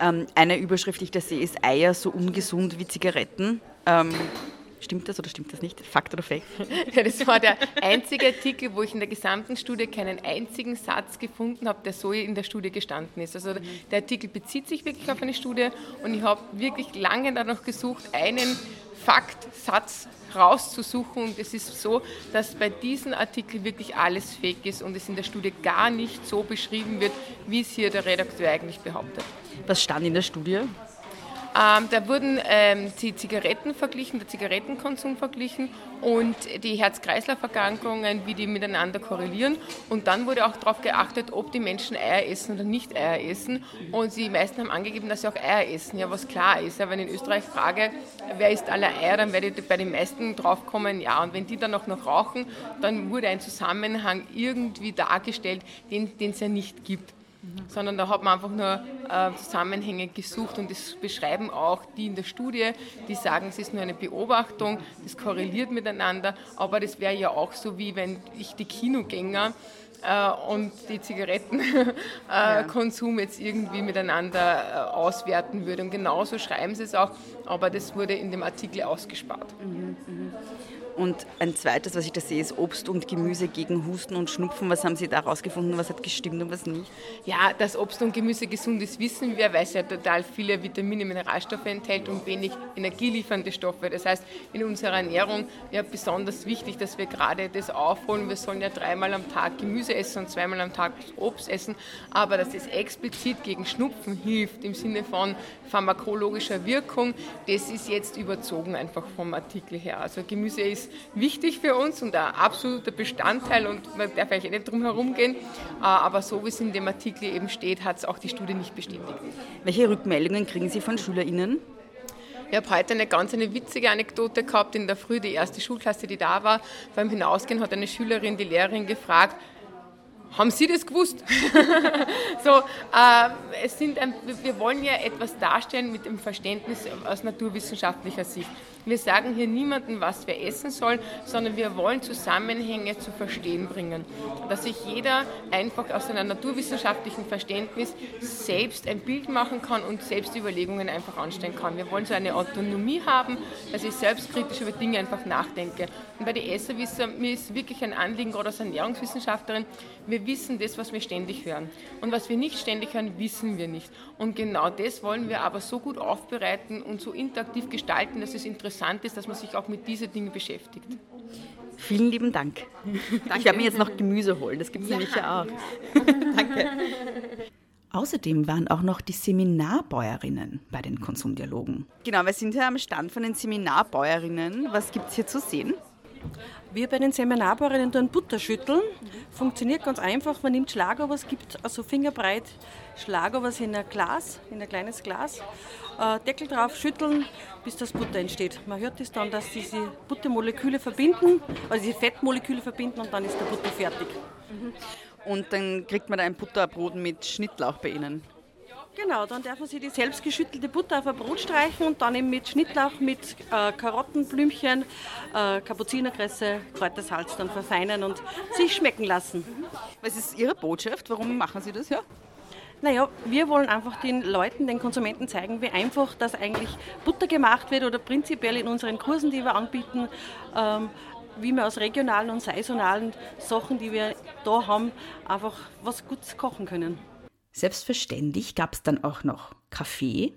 Ähm, eine Überschrift, die ich da sehe, ist Eier so ungesund wie Zigaretten. Ähm, Stimmt das oder stimmt das nicht? Fakt oder Fake? Ja, das war der einzige Artikel, wo ich in der gesamten Studie keinen einzigen Satz gefunden habe, der so in der Studie gestanden ist. Also der Artikel bezieht sich wirklich auf eine Studie und ich habe wirklich lange danach gesucht, einen Faktsatz rauszusuchen. Und es ist so, dass bei diesem Artikel wirklich alles fake ist und es in der Studie gar nicht so beschrieben wird, wie es hier der Redakteur eigentlich behauptet. Was stand in der Studie? Ähm, da wurden ähm, die Zigaretten verglichen, der Zigarettenkonsum verglichen und die Herz-Kreislauf-Erkrankungen, wie die miteinander korrelieren. Und dann wurde auch darauf geachtet, ob die Menschen Eier essen oder nicht Eier essen. Und die meisten haben angegeben, dass sie auch Eier essen, ja, was klar ist. Ja, wenn ich in Österreich frage, wer isst alle Eier, dann werde ich bei den meisten drauf kommen, ja. Und wenn die dann auch noch rauchen, dann wurde ein Zusammenhang irgendwie dargestellt, den es ja nicht gibt sondern da hat man einfach nur äh, Zusammenhänge gesucht und das beschreiben auch die in der Studie, die sagen, es ist nur eine Beobachtung, das korreliert miteinander, aber das wäre ja auch so, wie wenn ich die Kinogänger äh, und die Zigarettenkonsum äh, jetzt irgendwie miteinander äh, auswerten würde. Und genauso schreiben sie es auch, aber das wurde in dem Artikel ausgespart. Mhm, mh. Und ein zweites, was ich da sehe, ist Obst und Gemüse gegen Husten und Schnupfen. Was haben Sie da rausgefunden? Was hat gestimmt und was nicht? Ja, dass Obst und Gemüse gesund ist, wissen wir, weil es ja total viele Vitamine, Mineralstoffe enthält und wenig energieliefernde Stoffe. Das heißt, in unserer Ernährung wäre besonders wichtig, dass wir gerade das aufholen. Wir sollen ja dreimal am Tag Gemüse essen und zweimal am Tag Obst essen. Aber dass es explizit gegen Schnupfen hilft, im Sinne von pharmakologischer Wirkung, das ist jetzt überzogen einfach vom Artikel her. Also Gemüse ist ist wichtig für uns und ein absoluter Bestandteil und man darf eigentlich nicht drum herum gehen. Äh, aber so wie es in dem Artikel eben steht, hat es auch die Studie nicht bestätigt. Welche Rückmeldungen kriegen Sie von SchülerInnen? Ich habe heute eine ganz eine witzige Anekdote gehabt. In der Früh, die erste Schulklasse, die da war, beim Hinausgehen hat eine Schülerin die Lehrerin gefragt, haben Sie das gewusst? so, äh, es sind ein, wir wollen ja etwas darstellen mit dem Verständnis aus naturwissenschaftlicher Sicht. Wir sagen hier niemandem, was wir essen sollen, sondern wir wollen Zusammenhänge zu verstehen bringen. Dass sich jeder einfach aus seinem naturwissenschaftlichen Verständnis selbst ein Bild machen kann und selbst Überlegungen einfach anstellen kann. Wir wollen so eine Autonomie haben, dass ich selbstkritisch über Dinge einfach nachdenke. Und bei den Esserwisser, mir ist wirklich ein Anliegen, gerade als Ernährungswissenschaftlerin, wir wissen das, was wir ständig hören. Und was wir nicht ständig hören, wissen wir nicht. Und genau das wollen wir aber so gut aufbereiten und so interaktiv gestalten, dass es interessant interessant ist, dass man sich auch mit diesen Dingen beschäftigt. Vielen lieben Dank. Danke. Ich werde mir jetzt noch Gemüse holen, das gibt es ja. nämlich ja auch. Danke. Außerdem waren auch noch die Seminarbäuerinnen bei den Konsumdialogen. Genau, wir sind hier am Stand von den Seminarbäuerinnen. Was gibt es hier zu sehen? Wir bei den Seminarbauerinnen tun Butter schütteln. Funktioniert ganz einfach. Man nimmt Schlager, es gibt also fingerbreit Schlager, in ein Glas, in ein kleines Glas. Äh, Deckel drauf, schütteln, bis das Butter entsteht. Man hört es dann, dass diese Buttermoleküle verbinden, also diese Fettmoleküle verbinden und dann ist der Butter fertig. Mhm. Und dann kriegt man da ein Butterbrot mit Schnittlauch bei Ihnen. Genau, dann darf man sich die selbst geschüttelte Butter auf ein Brot streichen und dann eben mit Schnittlauch, mit äh, Karottenblümchen, äh, Kapuzinerkresse, Kräutersalz dann verfeinern und sich schmecken lassen. Was ist Ihre Botschaft? Warum machen Sie das? Ja? Naja, wir wollen einfach den Leuten, den Konsumenten zeigen, wie einfach das eigentlich Butter gemacht wird oder prinzipiell in unseren Kursen, die wir anbieten, ähm, wie wir aus regionalen und saisonalen Sachen, die wir da haben, einfach was Gutes kochen können. Selbstverständlich gab es dann auch noch Kaffee.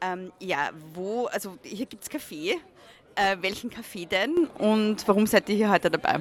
Ähm, ja, wo, also hier gibt es Kaffee. Äh, welchen Kaffee denn und warum seid ihr hier heute dabei?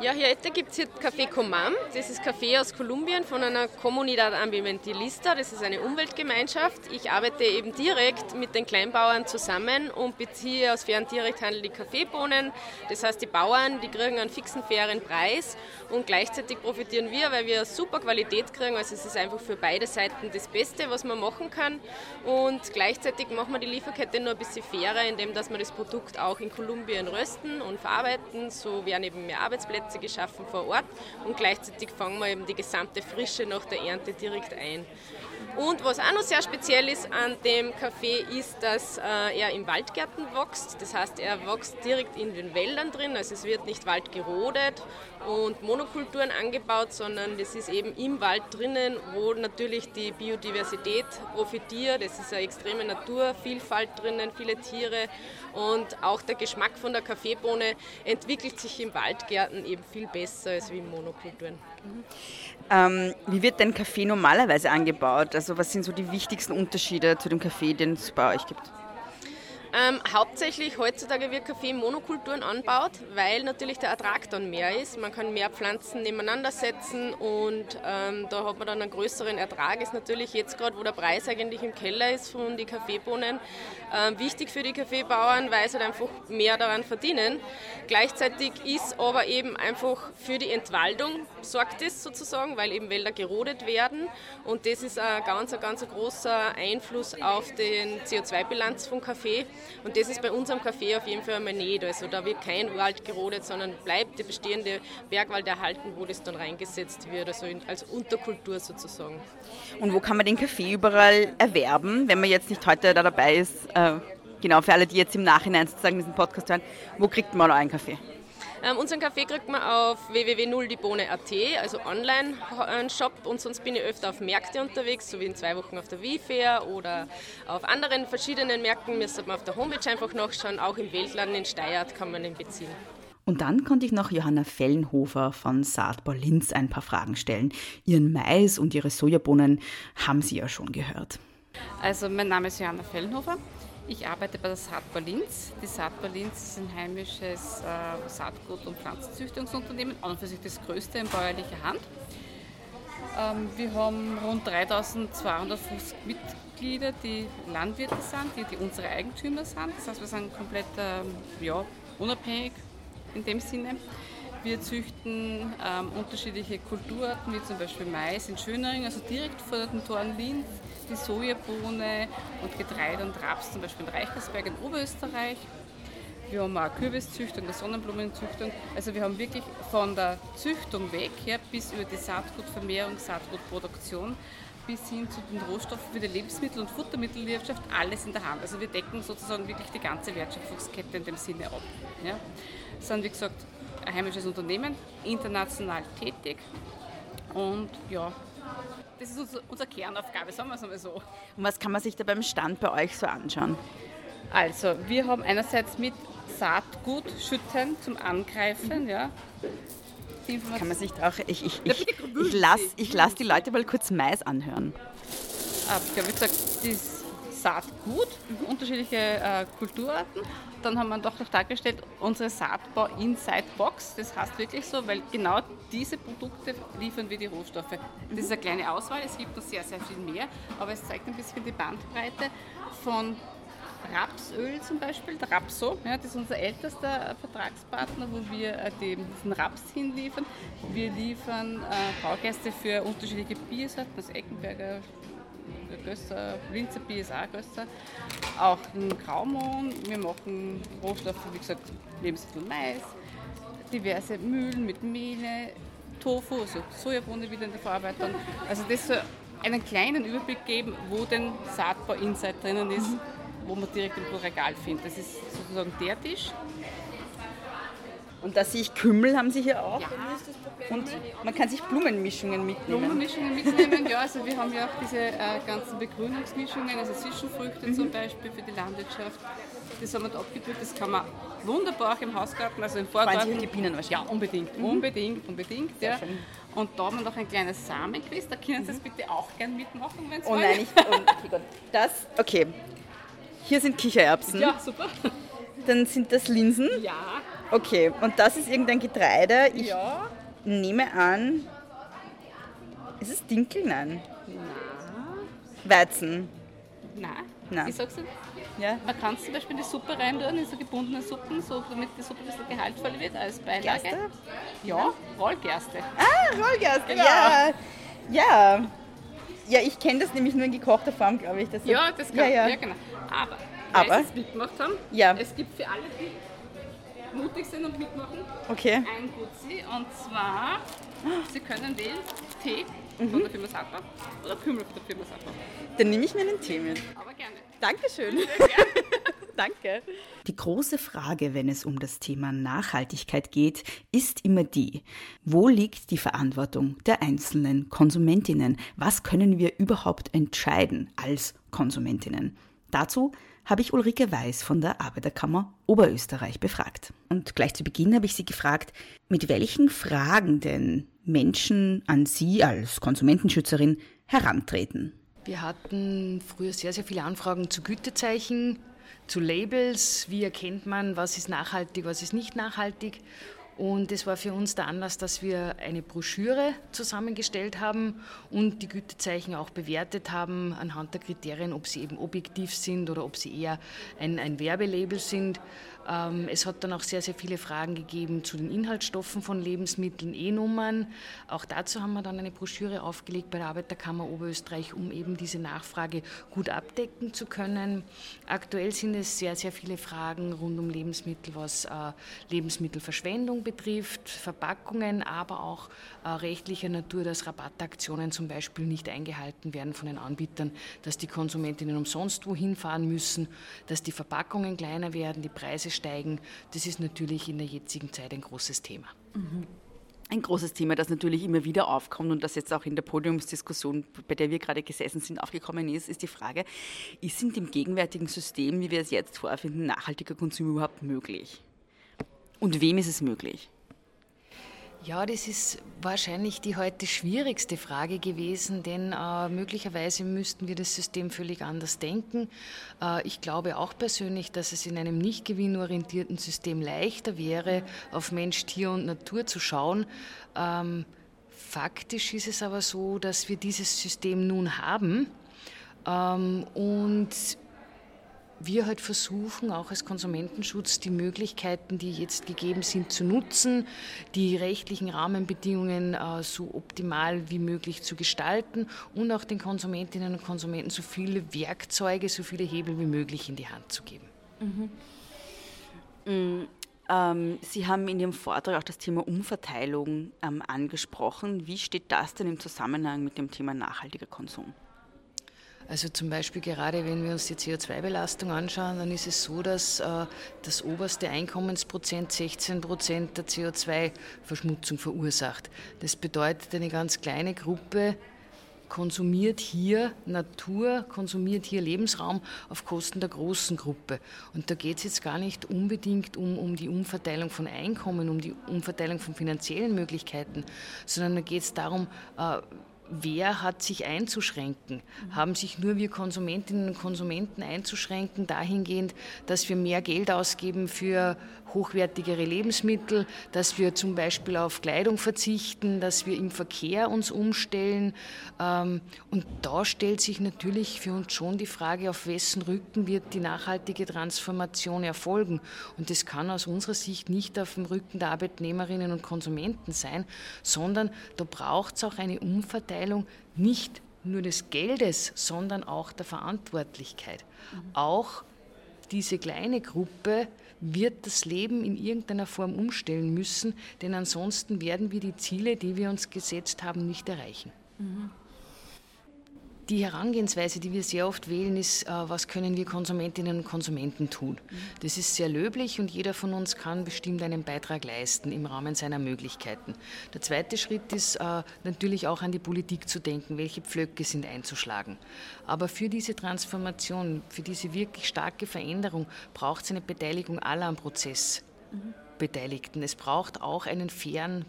Ja, hier gibt es Café Comam. Das ist Kaffee aus Kolumbien von einer Comunidad Ambientalista. Das ist eine Umweltgemeinschaft. Ich arbeite eben direkt mit den Kleinbauern zusammen und beziehe aus fairen Direkthandel die Kaffeebohnen. Das heißt, die Bauern, die kriegen einen fixen, fairen Preis und gleichzeitig profitieren wir, weil wir super Qualität kriegen. Also es ist einfach für beide Seiten das Beste, was man machen kann. Und gleichzeitig machen wir die Lieferkette nur ein bisschen fairer, indem dass wir das Produkt auch in Kolumbien rösten und verarbeiten. So werden eben mehr Arbeitsplätze Arbeitsplätze geschaffen vor Ort und gleichzeitig fangen wir eben die gesamte Frische nach der Ernte direkt ein. Und was auch noch sehr speziell ist an dem Kaffee, ist, dass äh, er im Waldgärten wächst. Das heißt, er wächst direkt in den Wäldern drin. Also es wird nicht Wald gerodet und Monokulturen angebaut, sondern das ist eben im Wald drinnen, wo natürlich die Biodiversität profitiert. Es ist eine extreme Naturvielfalt drinnen, viele Tiere und auch der Geschmack von der Kaffeebohne entwickelt sich im Waldgärten eben viel besser als wie in Monokulturen. Mhm. Ähm, wie wird denn Kaffee normalerweise angebaut? Also was sind so die wichtigsten Unterschiede zu dem Kaffee, den es bei euch gibt? Ähm, hauptsächlich heutzutage wird Kaffee in Monokulturen anbaut, weil natürlich der Ertrag dann mehr ist. Man kann mehr Pflanzen nebeneinander setzen und ähm, da hat man dann einen größeren Ertrag. Ist natürlich jetzt gerade, wo der Preis eigentlich im Keller ist von den Kaffeebohnen, ähm, wichtig für die Kaffeebauern, weil sie halt einfach mehr daran verdienen. Gleichzeitig ist aber eben einfach für die Entwaldung sorgt es sozusagen, weil eben Wälder gerodet werden und das ist ein ganz, ganz großer Einfluss auf die CO2-Bilanz von Kaffee. Und das ist bei unserem Café auf jeden Fall einmal nicht. Also da wird kein Wald gerodet, sondern bleibt der bestehende Bergwald erhalten, wo das dann reingesetzt wird, also als Unterkultur sozusagen. Und wo kann man den Kaffee überall erwerben, wenn man jetzt nicht heute da dabei ist? Äh, genau, für alle, die jetzt im Nachhinein sozusagen diesen Podcast hören, wo kriegt man einen Kaffee? Ähm, unseren Kaffee kriegt man auf www.nulldieBohne.at, also Online-Shop. Und sonst bin ich öfter auf Märkte unterwegs, so wie in zwei Wochen auf der WIFAIR oder auf anderen verschiedenen Märkten. Müsste man auf der Homepage einfach nachschauen. Auch im Weltladen in Steyr kann man ihn beziehen. Und dann konnte ich noch Johanna Fellenhofer von Saatbau Linz ein paar Fragen stellen. Ihren Mais und ihre Sojabohnen haben Sie ja schon gehört. Also mein Name ist Johanna Fellenhofer. Ich arbeite bei der Saatbar Linz. Die Saatbar Linz ist ein heimisches äh, Saatgut- und Pflanzenzüchtungsunternehmen, an und für sich das größte in bäuerlicher Hand. Ähm, wir haben rund 3250 Mitglieder, die Landwirte sind, die, die unsere Eigentümer sind. Das heißt, wir sind komplett ähm, ja, unabhängig in dem Sinne. Wir züchten ähm, unterschiedliche Kulturarten, wie zum Beispiel Mais in Schönering, also direkt vor den Toren Linz die Sojabohne und Getreide und Raps, zum Beispiel in Reichersberg in Oberösterreich. Wir haben auch Kürbiszüchtung, eine Sonnenblumenzüchtung. Also wir haben wirklich von der Züchtung weg ja, bis über die Saatgutvermehrung, Saatgutproduktion bis hin zu den Rohstoffen für die Lebensmittel- und Futtermittelwirtschaft alles in der Hand. Also wir decken sozusagen wirklich die ganze Wertschöpfungskette in dem Sinne ab. Ja. Wir sind wie gesagt ein heimisches Unternehmen, international tätig und ja, das ist unsere, unsere Kernaufgabe, sagen wir es einmal so. Und was kann man sich da beim Stand bei euch so anschauen? Also, wir haben einerseits mit Saatgut schütten zum Angreifen, ja. Kann man sich auch, ich, ich, ich, ich lasse ich lass die Leute mal kurz Mais anhören. Ah, ja, wie gesagt, das Saatgut, unterschiedliche äh, Kulturarten. Dann haben wir doch noch dargestellt, unsere Saatbau Inside Box. Das heißt wirklich so, weil genau diese Produkte liefern wir die Rohstoffe. Das ist eine kleine Auswahl, es gibt noch sehr, sehr viel mehr, aber es zeigt ein bisschen die Bandbreite von Rapsöl zum Beispiel, der Rapso, ja, das ist unser ältester Vertragspartner, wo wir äh, diesen Raps hinliefern. Wir liefern äh, Baugerste für unterschiedliche Biersorten, also Eckenberger, Gösser, Linzer BSA Gösser, auch ein Graumohn. Wir machen Rohstoffe, wie gesagt, Lebensmittel Mais, diverse Mühlen mit Mehle, Tofu, also Sojabohnen wieder in der Verarbeitung. Also das soll einen kleinen Überblick geben, wo denn Saatbau Inside drinnen ist, wo man direkt im Regal findet. Das ist sozusagen der Tisch. Und da sehe ich Kümmel haben Sie hier auch. Ja. Und man kann sich Blumenmischungen mitnehmen. Blumenmischungen mitnehmen, ja. Also wir haben ja auch diese äh, ganzen Begrünungsmischungen, also Zwischenfrüchte mhm. zum Beispiel für die Landwirtschaft. Das haben wir da abgedrückt. Das kann man wunderbar auch im Hausgarten, also im Vorgarten. Sich die Bienen wahrscheinlich. Ja, unbedingt, mhm. unbedingt, unbedingt. Ja. Und da haben wir noch ein kleines Samenquiz. Da können Sie mhm. das bitte auch gern mitmachen, wenn Sie oh wollen. Nein, ich, oh nein, Das, okay. Hier sind Kichererbsen. Ja, super. Dann sind das Linsen. Ja. Okay, und das ist irgendein Getreide. Ich ja. nehme an. Ist es Dinkel? Nein. Na. Weizen. Nein. Nein. Wie sagst du? Ja. Man kann zum Beispiel in die Suppe rein tun, in so gebundene Suppen, so, damit die Suppe ein bisschen gehaltvoller wird als Beilage. Gerste? Ja, Rollgerste. Ah, Rollgerste, Genau. ja. Ja. Ja, ich kenne das nämlich nur in gekochter Form, glaube ich. Das Ja, das kann ja, ja. ja genau. Aber, Aber? es mitgemacht haben, Ja. es gibt für alle, die mutig sind und mitmachen, Okay. ein Gutzi. Und zwar, Sie können wählen Tee Mhm. von der Firma Sattler oder Kümmel von der Firma Sattler. Dann nehme ich mir einen Tee mit. Aber gerne. Dankeschön. Danke. Die große Frage, wenn es um das Thema Nachhaltigkeit geht, ist immer die, wo liegt die Verantwortung der einzelnen Konsumentinnen? Was können wir überhaupt entscheiden als Konsumentinnen? Dazu habe ich Ulrike Weiß von der Arbeiterkammer Oberösterreich befragt. Und gleich zu Beginn habe ich sie gefragt, mit welchen Fragen denn Menschen an Sie als Konsumentenschützerin herantreten. Wir hatten früher sehr, sehr viele Anfragen zu Gütezeichen, zu Labels, wie erkennt man, was ist nachhaltig, was ist nicht nachhaltig. Und es war für uns der Anlass, dass wir eine Broschüre zusammengestellt haben und die Gütezeichen auch bewertet haben anhand der Kriterien, ob sie eben objektiv sind oder ob sie eher ein, ein Werbelabel sind. Ähm, es hat dann auch sehr, sehr viele Fragen gegeben zu den Inhaltsstoffen von Lebensmitteln, E-Nummern. Auch dazu haben wir dann eine Broschüre aufgelegt bei der Arbeiterkammer Oberösterreich, um eben diese Nachfrage gut abdecken zu können. Aktuell sind es sehr, sehr viele Fragen rund um Lebensmittel, was äh, Lebensmittelverschwendung betrifft, Verpackungen, aber auch äh, rechtlicher Natur, dass Rabattaktionen zum Beispiel nicht eingehalten werden von den Anbietern, dass die Konsumentinnen umsonst wohin fahren müssen, dass die Verpackungen kleiner werden, die Preise steigen. Das ist natürlich in der jetzigen Zeit ein großes Thema. Ein großes Thema, das natürlich immer wieder aufkommt und das jetzt auch in der Podiumsdiskussion, bei der wir gerade gesessen sind, aufgekommen ist, ist die Frage, ist in dem gegenwärtigen System, wie wir es jetzt vorfinden, nachhaltiger Konsum überhaupt möglich? Und wem ist es möglich? Ja, das ist wahrscheinlich die heute schwierigste Frage gewesen, denn äh, möglicherweise müssten wir das System völlig anders denken. Äh, ich glaube auch persönlich, dass es in einem nicht gewinnorientierten System leichter wäre, auf Mensch, Tier und Natur zu schauen. Ähm, faktisch ist es aber so, dass wir dieses System nun haben ähm, und wir halt versuchen, auch als Konsumentenschutz, die Möglichkeiten, die jetzt gegeben sind, zu nutzen, die rechtlichen Rahmenbedingungen äh, so optimal wie möglich zu gestalten und auch den Konsumentinnen und Konsumenten so viele Werkzeuge, so viele Hebel wie möglich in die Hand zu geben. Mm, ähm, Sie haben in Ihrem Vortrag auch das Thema Umverteilung ähm, angesprochen. Wie steht das denn im Zusammenhang mit dem Thema nachhaltiger Konsum? Also zum Beispiel gerade wenn wir uns die CO2-Belastung anschauen, dann ist es so, dass äh, das oberste Einkommensprozent 16 Prozent der CO2-Verschmutzung verursacht. Das bedeutet, eine ganz kleine Gruppe konsumiert hier Natur, konsumiert hier Lebensraum auf Kosten der großen Gruppe. Und da geht es jetzt gar nicht unbedingt um, um die Umverteilung von Einkommen, um die Umverteilung von finanziellen Möglichkeiten, sondern da geht es darum, äh, wer hat sich einzuschränken? Haben sich nur wir Konsumentinnen und Konsumenten einzuschränken, dahingehend, dass wir mehr Geld ausgeben für hochwertigere Lebensmittel, dass wir zum Beispiel auf Kleidung verzichten, dass wir im Verkehr uns umstellen. Ähm, und da stellt sich natürlich für uns schon die Frage, auf wessen Rücken wird die nachhaltige Transformation erfolgen. Und das kann aus unserer Sicht nicht auf dem Rücken der Arbeitnehmerinnen und Konsumenten sein, sondern da braucht es auch eine Umverteilung nicht nur des Geldes, sondern auch der Verantwortlichkeit. Mhm. Auch diese kleine Gruppe wird das Leben in irgendeiner Form umstellen müssen, denn ansonsten werden wir die Ziele, die wir uns gesetzt haben, nicht erreichen. Mhm. Die Herangehensweise, die wir sehr oft wählen, ist, äh, was können wir Konsumentinnen und Konsumenten tun? Das ist sehr löblich und jeder von uns kann bestimmt einen Beitrag leisten im Rahmen seiner Möglichkeiten. Der zweite Schritt ist äh, natürlich auch an die Politik zu denken, welche Pflöcke sind einzuschlagen. Aber für diese Transformation, für diese wirklich starke Veränderung braucht es eine Beteiligung aller am Prozess. Beteiligten. Es braucht auch einen fairen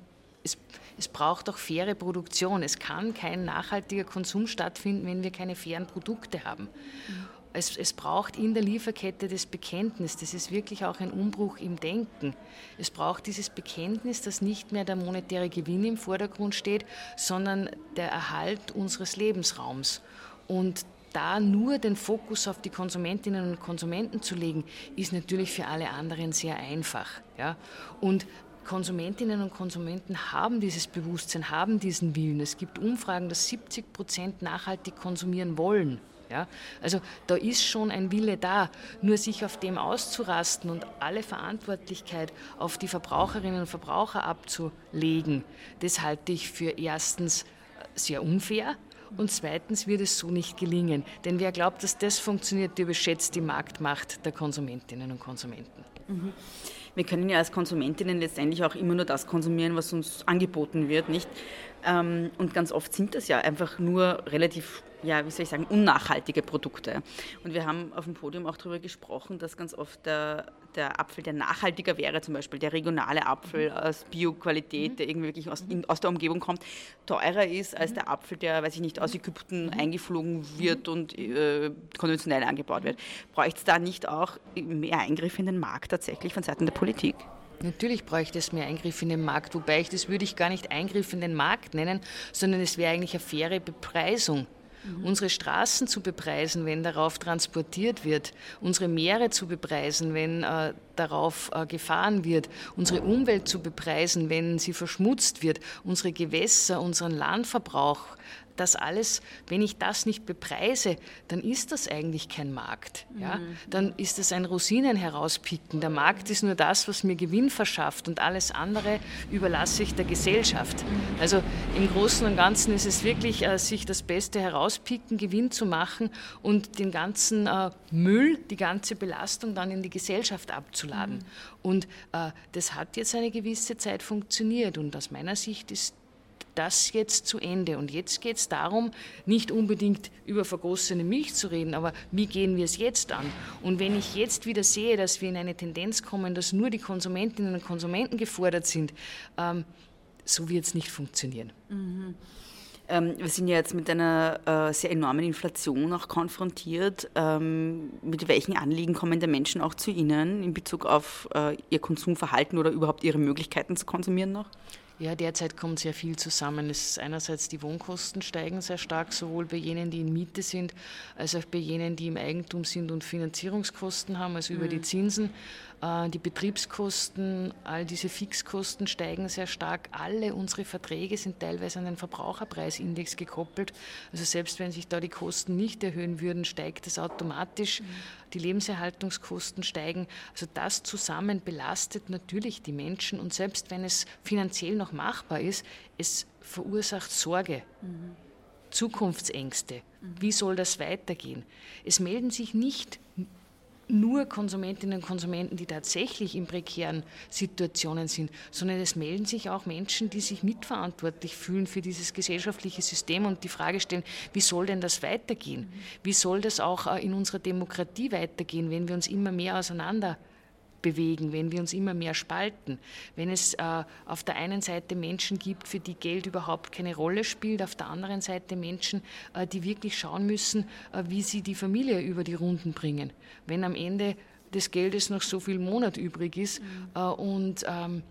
es, es braucht auch faire Produktion. Es kann kein nachhaltiger Konsum stattfinden, wenn wir keine fairen Produkte haben. Es, es, braucht in der Lieferkette das Bekenntnis. Das ist wirklich auch ein Umbruch im Denken. Es braucht dieses Bekenntnis, dass nicht mehr der monetäre Gewinn im Vordergrund steht, sondern der Erhalt unseres Lebensraums. Und da nur den Fokus auf die Konsumentinnen und Konsumenten zu legen, ist natürlich für alle anderen sehr einfach. Ja? Und Konsumentinnen und Konsumenten haben dieses Bewusstsein, haben diesen Willen. Es gibt Umfragen, dass 70 Prozent nachhaltig konsumieren wollen. Ja, also da ist schon ein Wille da. Nur sich auf dem auszurasten und alle Verantwortlichkeit auf die Verbraucherinnen und Verbraucher abzulegen, das halte ich für erstens sehr unfair und zweitens wird es so nicht gelingen. Denn wer glaubt, dass das funktioniert, der überschätzt die Marktmacht der Konsumentinnen und Konsumenten. Mhm wir können ja als Konsumentinnen letztendlich auch immer nur das konsumieren, was uns angeboten wird, nicht? Ähm, und ganz oft sind das ja einfach nur relativ, ja, wie soll ich sagen, unnachhaltige Produkte. Und wir haben auf dem Podium auch darüber gesprochen, dass ganz oft der, der Apfel, der nachhaltiger wäre, zum Beispiel der regionale Apfel mhm. aus Bio-Qualität, mhm. der irgendwie wirklich aus, in, aus, der Umgebung kommt, teurer ist als mhm. der Apfel, der, weiß ich nicht, aus Ägypten eingeflogen wird und äh, konventionell angebaut wird. Bräuchte es da nicht auch mehr Eingriffe in den Markt tatsächlich von Seiten der Politik? Natürlich bräuchte es mehr Eingriff in den Markt, wobei ich das würde ich gar nicht Eingriff in den Markt nennen, sondern es wäre eigentlich eine faire Bepreisung. Mhm. Unsere Straßen zu bepreisen, wenn darauf transportiert wird, unsere Meere zu bepreisen, wenn äh, darauf äh, gefahren wird, unsere Umwelt zu bepreisen, wenn sie verschmutzt wird, unsere Gewässer, unseren Landverbrauch das alles, wenn ich das nicht bepreise, dann ist das eigentlich kein Markt. Ja? Mhm. Dann ist es ein Rosinen herauspicken. Der Markt ist nur das, was mir Gewinn verschafft und alles andere überlasse ich der Gesellschaft. Mhm. Also im Großen und Ganzen ist es wirklich, äh, sich das Beste herauspicken, Gewinn zu machen und den ganzen äh, Müll, die ganze Belastung dann in die Gesellschaft abzuladen. Mhm. Und äh, das hat jetzt eine gewisse Zeit funktioniert und aus meiner Sicht ist das jetzt zu Ende. Und jetzt geht es darum, nicht unbedingt über vergossene Milch zu reden, aber wie gehen wir es jetzt an? Und wenn ich jetzt wieder sehe, dass wir in eine Tendenz kommen, dass nur die Konsumentinnen und Konsumenten gefordert sind, ähm, so wird es nicht funktionieren. Mhm. Ähm, wir sind ja jetzt mit einer äh, sehr enormen Inflation auch konfrontiert. Ähm, mit welchen Anliegen kommen der Menschen auch zu Ihnen in Bezug auf äh, ihr Konsumverhalten oder überhaupt ihre Möglichkeiten zu konsumieren noch? Ja, derzeit kommt sehr viel zusammen. Es ist einerseits die Wohnkosten steigen sehr stark, sowohl bei jenen, die in Miete sind, als auch bei jenen, die im Eigentum sind und Finanzierungskosten haben, also mhm. über die mhm. Zinsen. Äh, die Betriebskosten, all diese Fixkosten steigen sehr stark. Alle unsere Verträge sind teilweise an den Verbraucherpreisindex gekoppelt. Also selbst wenn sich da die Kosten nicht erhöhen würden, steigt es automatisch. Mhm. Die Lebenserhaltungskosten steigen. Also das zusammen belastet natürlich die Menschen und selbst wenn es finanziell noch machbar ist, es verursacht Sorge. Mhm. Zukunftsängste. Mhm. Wie soll das weitergehen? Es melden sich nicht nur Konsumentinnen und Konsumenten, die tatsächlich in prekären Situationen sind, sondern es melden sich auch Menschen, die sich mitverantwortlich fühlen für dieses gesellschaftliche System und die Frage stellen, wie soll denn das weitergehen? Wie soll das auch äh, in unserer Demokratie weitergehen, wenn wir uns immer mehr auseinander bewegen, wenn wir uns immer mehr spalten, wenn es äh, auf der einen Seite Menschen gibt, für die Geld überhaupt keine Rolle spielt, auf der anderen Seite Menschen, äh, die wirklich schauen müssen, äh, wie sie die Familie über die Runden bringen. Wenn am Ende des Geldes noch so viel Monat übrig ist mhm. Äh, und ähm,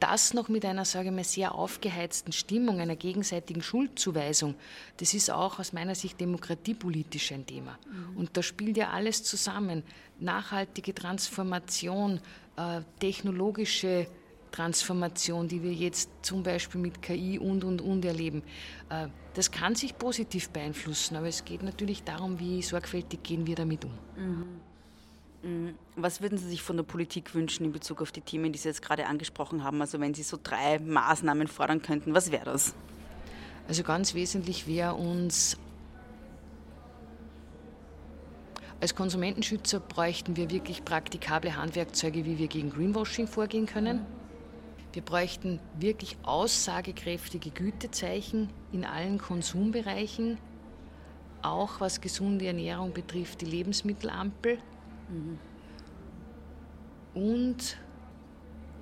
das noch mit einer, sage ich mal, sehr aufgeheizten Stimmung, einer gegenseitigen Schuldzuweisung, das ist auch aus meiner Sicht demokratiepolitisch ein Thema. Mhm. Und da spielt ja alles zusammen. Nachhaltige Transformation, äh, technologische Transformation, die wir jetzt zum Beispiel mit KI und, und, und erleben. Äh, das kann sich positiv beeinflussen, aber es geht natürlich darum, wie sorgfältig gehen wir damit um. Mhm. Mhm. Was würden Sie sich von der Politik wünschen in Bezug auf die Themen, die Sie jetzt gerade angesprochen haben? Also wenn Sie so drei Maßnahmen fordern könnten, was wäre das? Also ganz wesentlich wäre uns als Konsumentenschützer bräuchten wir wirklich praktikable Handwerkzeuge, wie wir gegen Greenwashing vorgehen können. Wir bräuchten wirklich aussagekräftige Gütezeichen in allen Konsumbereichen, auch was gesunde Ernährung betrifft, die Lebensmittelampel. Mhm. Und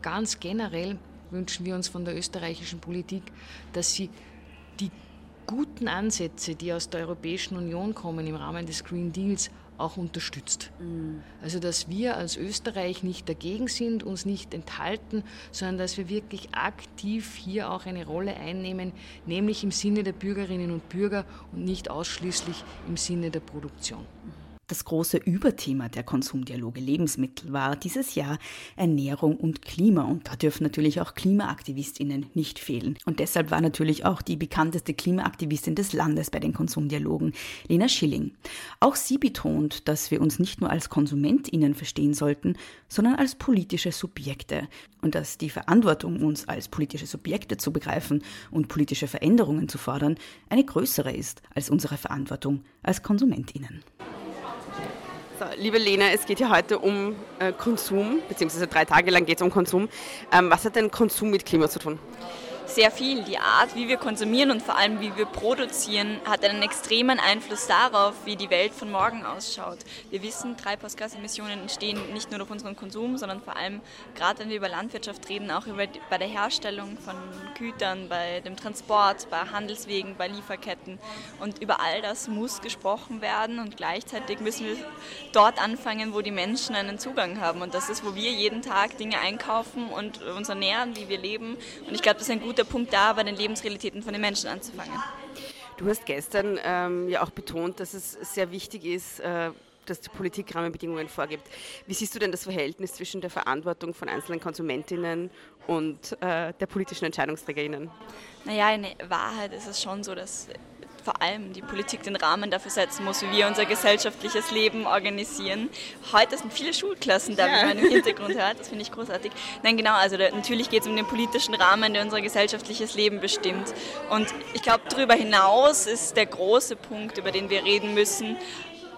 ganz generell wünschen wir uns von der österreichischen Politik, dass sie die guten Ansätze, die aus der Europäischen Union kommen im Rahmen des Green Deals, auch unterstützt. Mhm. Also dass wir als Österreich nicht dagegen sind, uns nicht enthalten, sondern dass wir wirklich aktiv hier auch eine Rolle einnehmen, nämlich im Sinne der Bürgerinnen und Bürger und nicht ausschließlich im Sinne der Produktion. Mhm. Das große Überthema der Konsumdialoge Lebensmittel war dieses Jahr Ernährung und Klima und da dürfen natürlich auch Klimaaktivistinnen nicht fehlen. Und deshalb war natürlich auch die bekannteste Klimaaktivistin des Landes bei den Konsumdialogen, Lena Schilling. Auch sie betont, dass wir uns nicht nur als Konsumentinnen verstehen sollten, sondern als politische Subjekte und dass die Verantwortung, uns als politische Subjekte zu begreifen und politische Veränderungen zu fordern, eine größere ist als unsere Verantwortung als Konsumentinnen. So, liebe Lena, es geht ja heute um äh, Konsum, beziehungsweise drei Tage lang geht es um Konsum. Ähm, was hat denn Konsum mit Klima zu tun? Sehr viel. Die Art, wie wir konsumieren und vor allem wie wir produzieren, hat einen extremen Einfluss darauf, wie die Welt von morgen ausschaut. Wir wissen, Treibhausgasemissionen entstehen nicht nur durch unseren Konsum, sondern vor allem, gerade wenn wir über Landwirtschaft reden, auch über, bei der Herstellung von Gütern, bei dem Transport, bei Handelswegen, bei Lieferketten. Und über all das muss gesprochen werden und gleichzeitig müssen wir dort anfangen, wo die Menschen einen Zugang haben. Und das ist, wo wir jeden Tag Dinge einkaufen und uns ernähren, wie wir leben. Und ich glaube, das ist ein guter Punkt da, bei den Lebensrealitäten von den Menschen anzufangen. Du hast gestern ähm, ja auch betont, dass es sehr wichtig ist, äh, dass die Politik Rahmenbedingungen vorgibt. Wie siehst du denn das Verhältnis zwischen der Verantwortung von einzelnen Konsumentinnen und äh, der politischen Entscheidungsträgerinnen? Naja, in Wahrheit ist es schon so, dass vor allem die Politik den Rahmen dafür setzen muss, wie wir unser gesellschaftliches Leben organisieren. Heute sind viele Schulklassen da, ja. wie man im Hintergrund hört. Das finde ich großartig. Nein, genau, also natürlich geht es um den politischen Rahmen, der unser gesellschaftliches Leben bestimmt. Und ich glaube, darüber hinaus ist der große Punkt, über den wir reden müssen,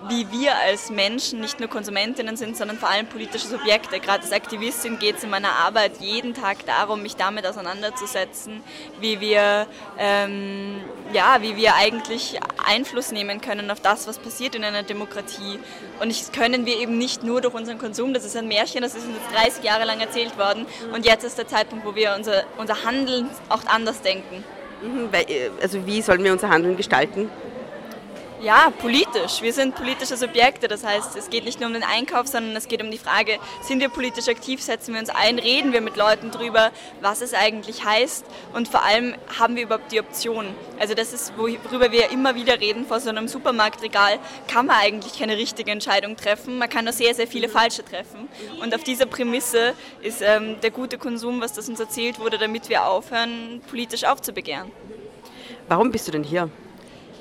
wie wir als Menschen nicht nur Konsumentinnen sind, sondern vor allem politische Subjekte. Gerade als Aktivistin geht es in meiner Arbeit jeden Tag darum, mich damit auseinanderzusetzen, wie wir, ähm, ja, wie wir eigentlich Einfluss nehmen können auf das, was passiert in einer Demokratie. Und das können wir eben nicht nur durch unseren Konsum, das ist ein Märchen, das ist uns jetzt 30 Jahre lang erzählt worden und jetzt ist der Zeitpunkt, wo wir unser, unser Handeln auch anders denken. Mhm, also wie sollen wir unser Handeln gestalten? Ja, politisch. Wir sind politische Subjekte. Das heißt, es geht nicht nur um den Einkauf, sondern es geht um die Frage, sind wir politisch aktiv, setzen wir uns ein, reden wir mit Leuten drüber, was es eigentlich heißt und vor allem haben wir überhaupt die Option. Also das ist, worüber wir immer wieder reden, vor so einem Supermarktregal kann man eigentlich keine richtige Entscheidung treffen. Man kann nur sehr, sehr viele falsche treffen. Und auf dieser Prämisse ist ähm, der gute Konsum, was das uns erzählt wurde, damit wir aufhören, politisch aufzubegehren. Warum bist du denn hier?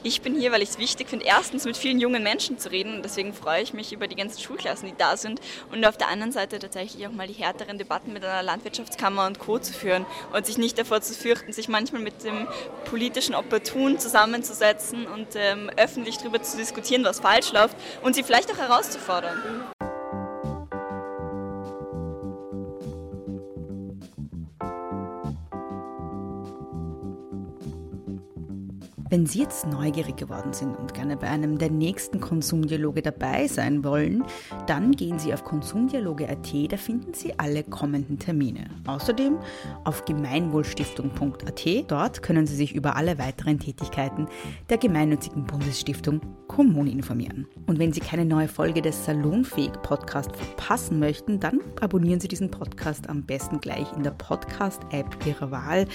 Ich bin hier, weil ich es wichtig finde, erstens mit vielen jungen Menschen zu reden. Deswegen freue ich mich über die ganzen Schulklassen, die da sind. Und auf der anderen Seite tatsächlich auch mal die härteren Debatten mit einer Landwirtschaftskammer und Co. zu führen und sich nicht davor zu fürchten, sich manchmal mit dem politischen Opportun zusammenzusetzen und ähm, öffentlich darüber zu diskutieren, was falsch läuft und sie vielleicht auch herauszufordern. Wenn Sie jetzt neugierig geworden sind und gerne bei einem der nächsten Konsumdialoge dabei sein wollen, dann gehen Sie auf konsumdialoge.at, da finden Sie alle kommenden Termine. Außerdem auf gemeinwohlstiftung.at, dort können Sie sich über alle weiteren Tätigkeiten der gemeinnützigen Bundesstiftung Kommune informieren. Und wenn Sie keine neue Folge des Salonfähig Podcast verpassen möchten, dann abonnieren Sie diesen Podcast am besten gleich in der Podcast-App Ihrer Wahl.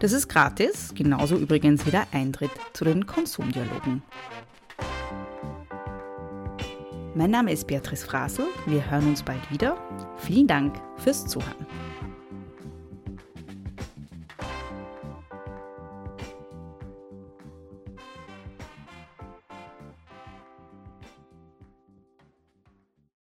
Das ist gratis, genauso übrigens wie der Eintritt zu den Konsumdialogen. Mein Name ist Beatrice Frasel. Wir hören uns bald wieder. Vielen Dank fürs Zuhören.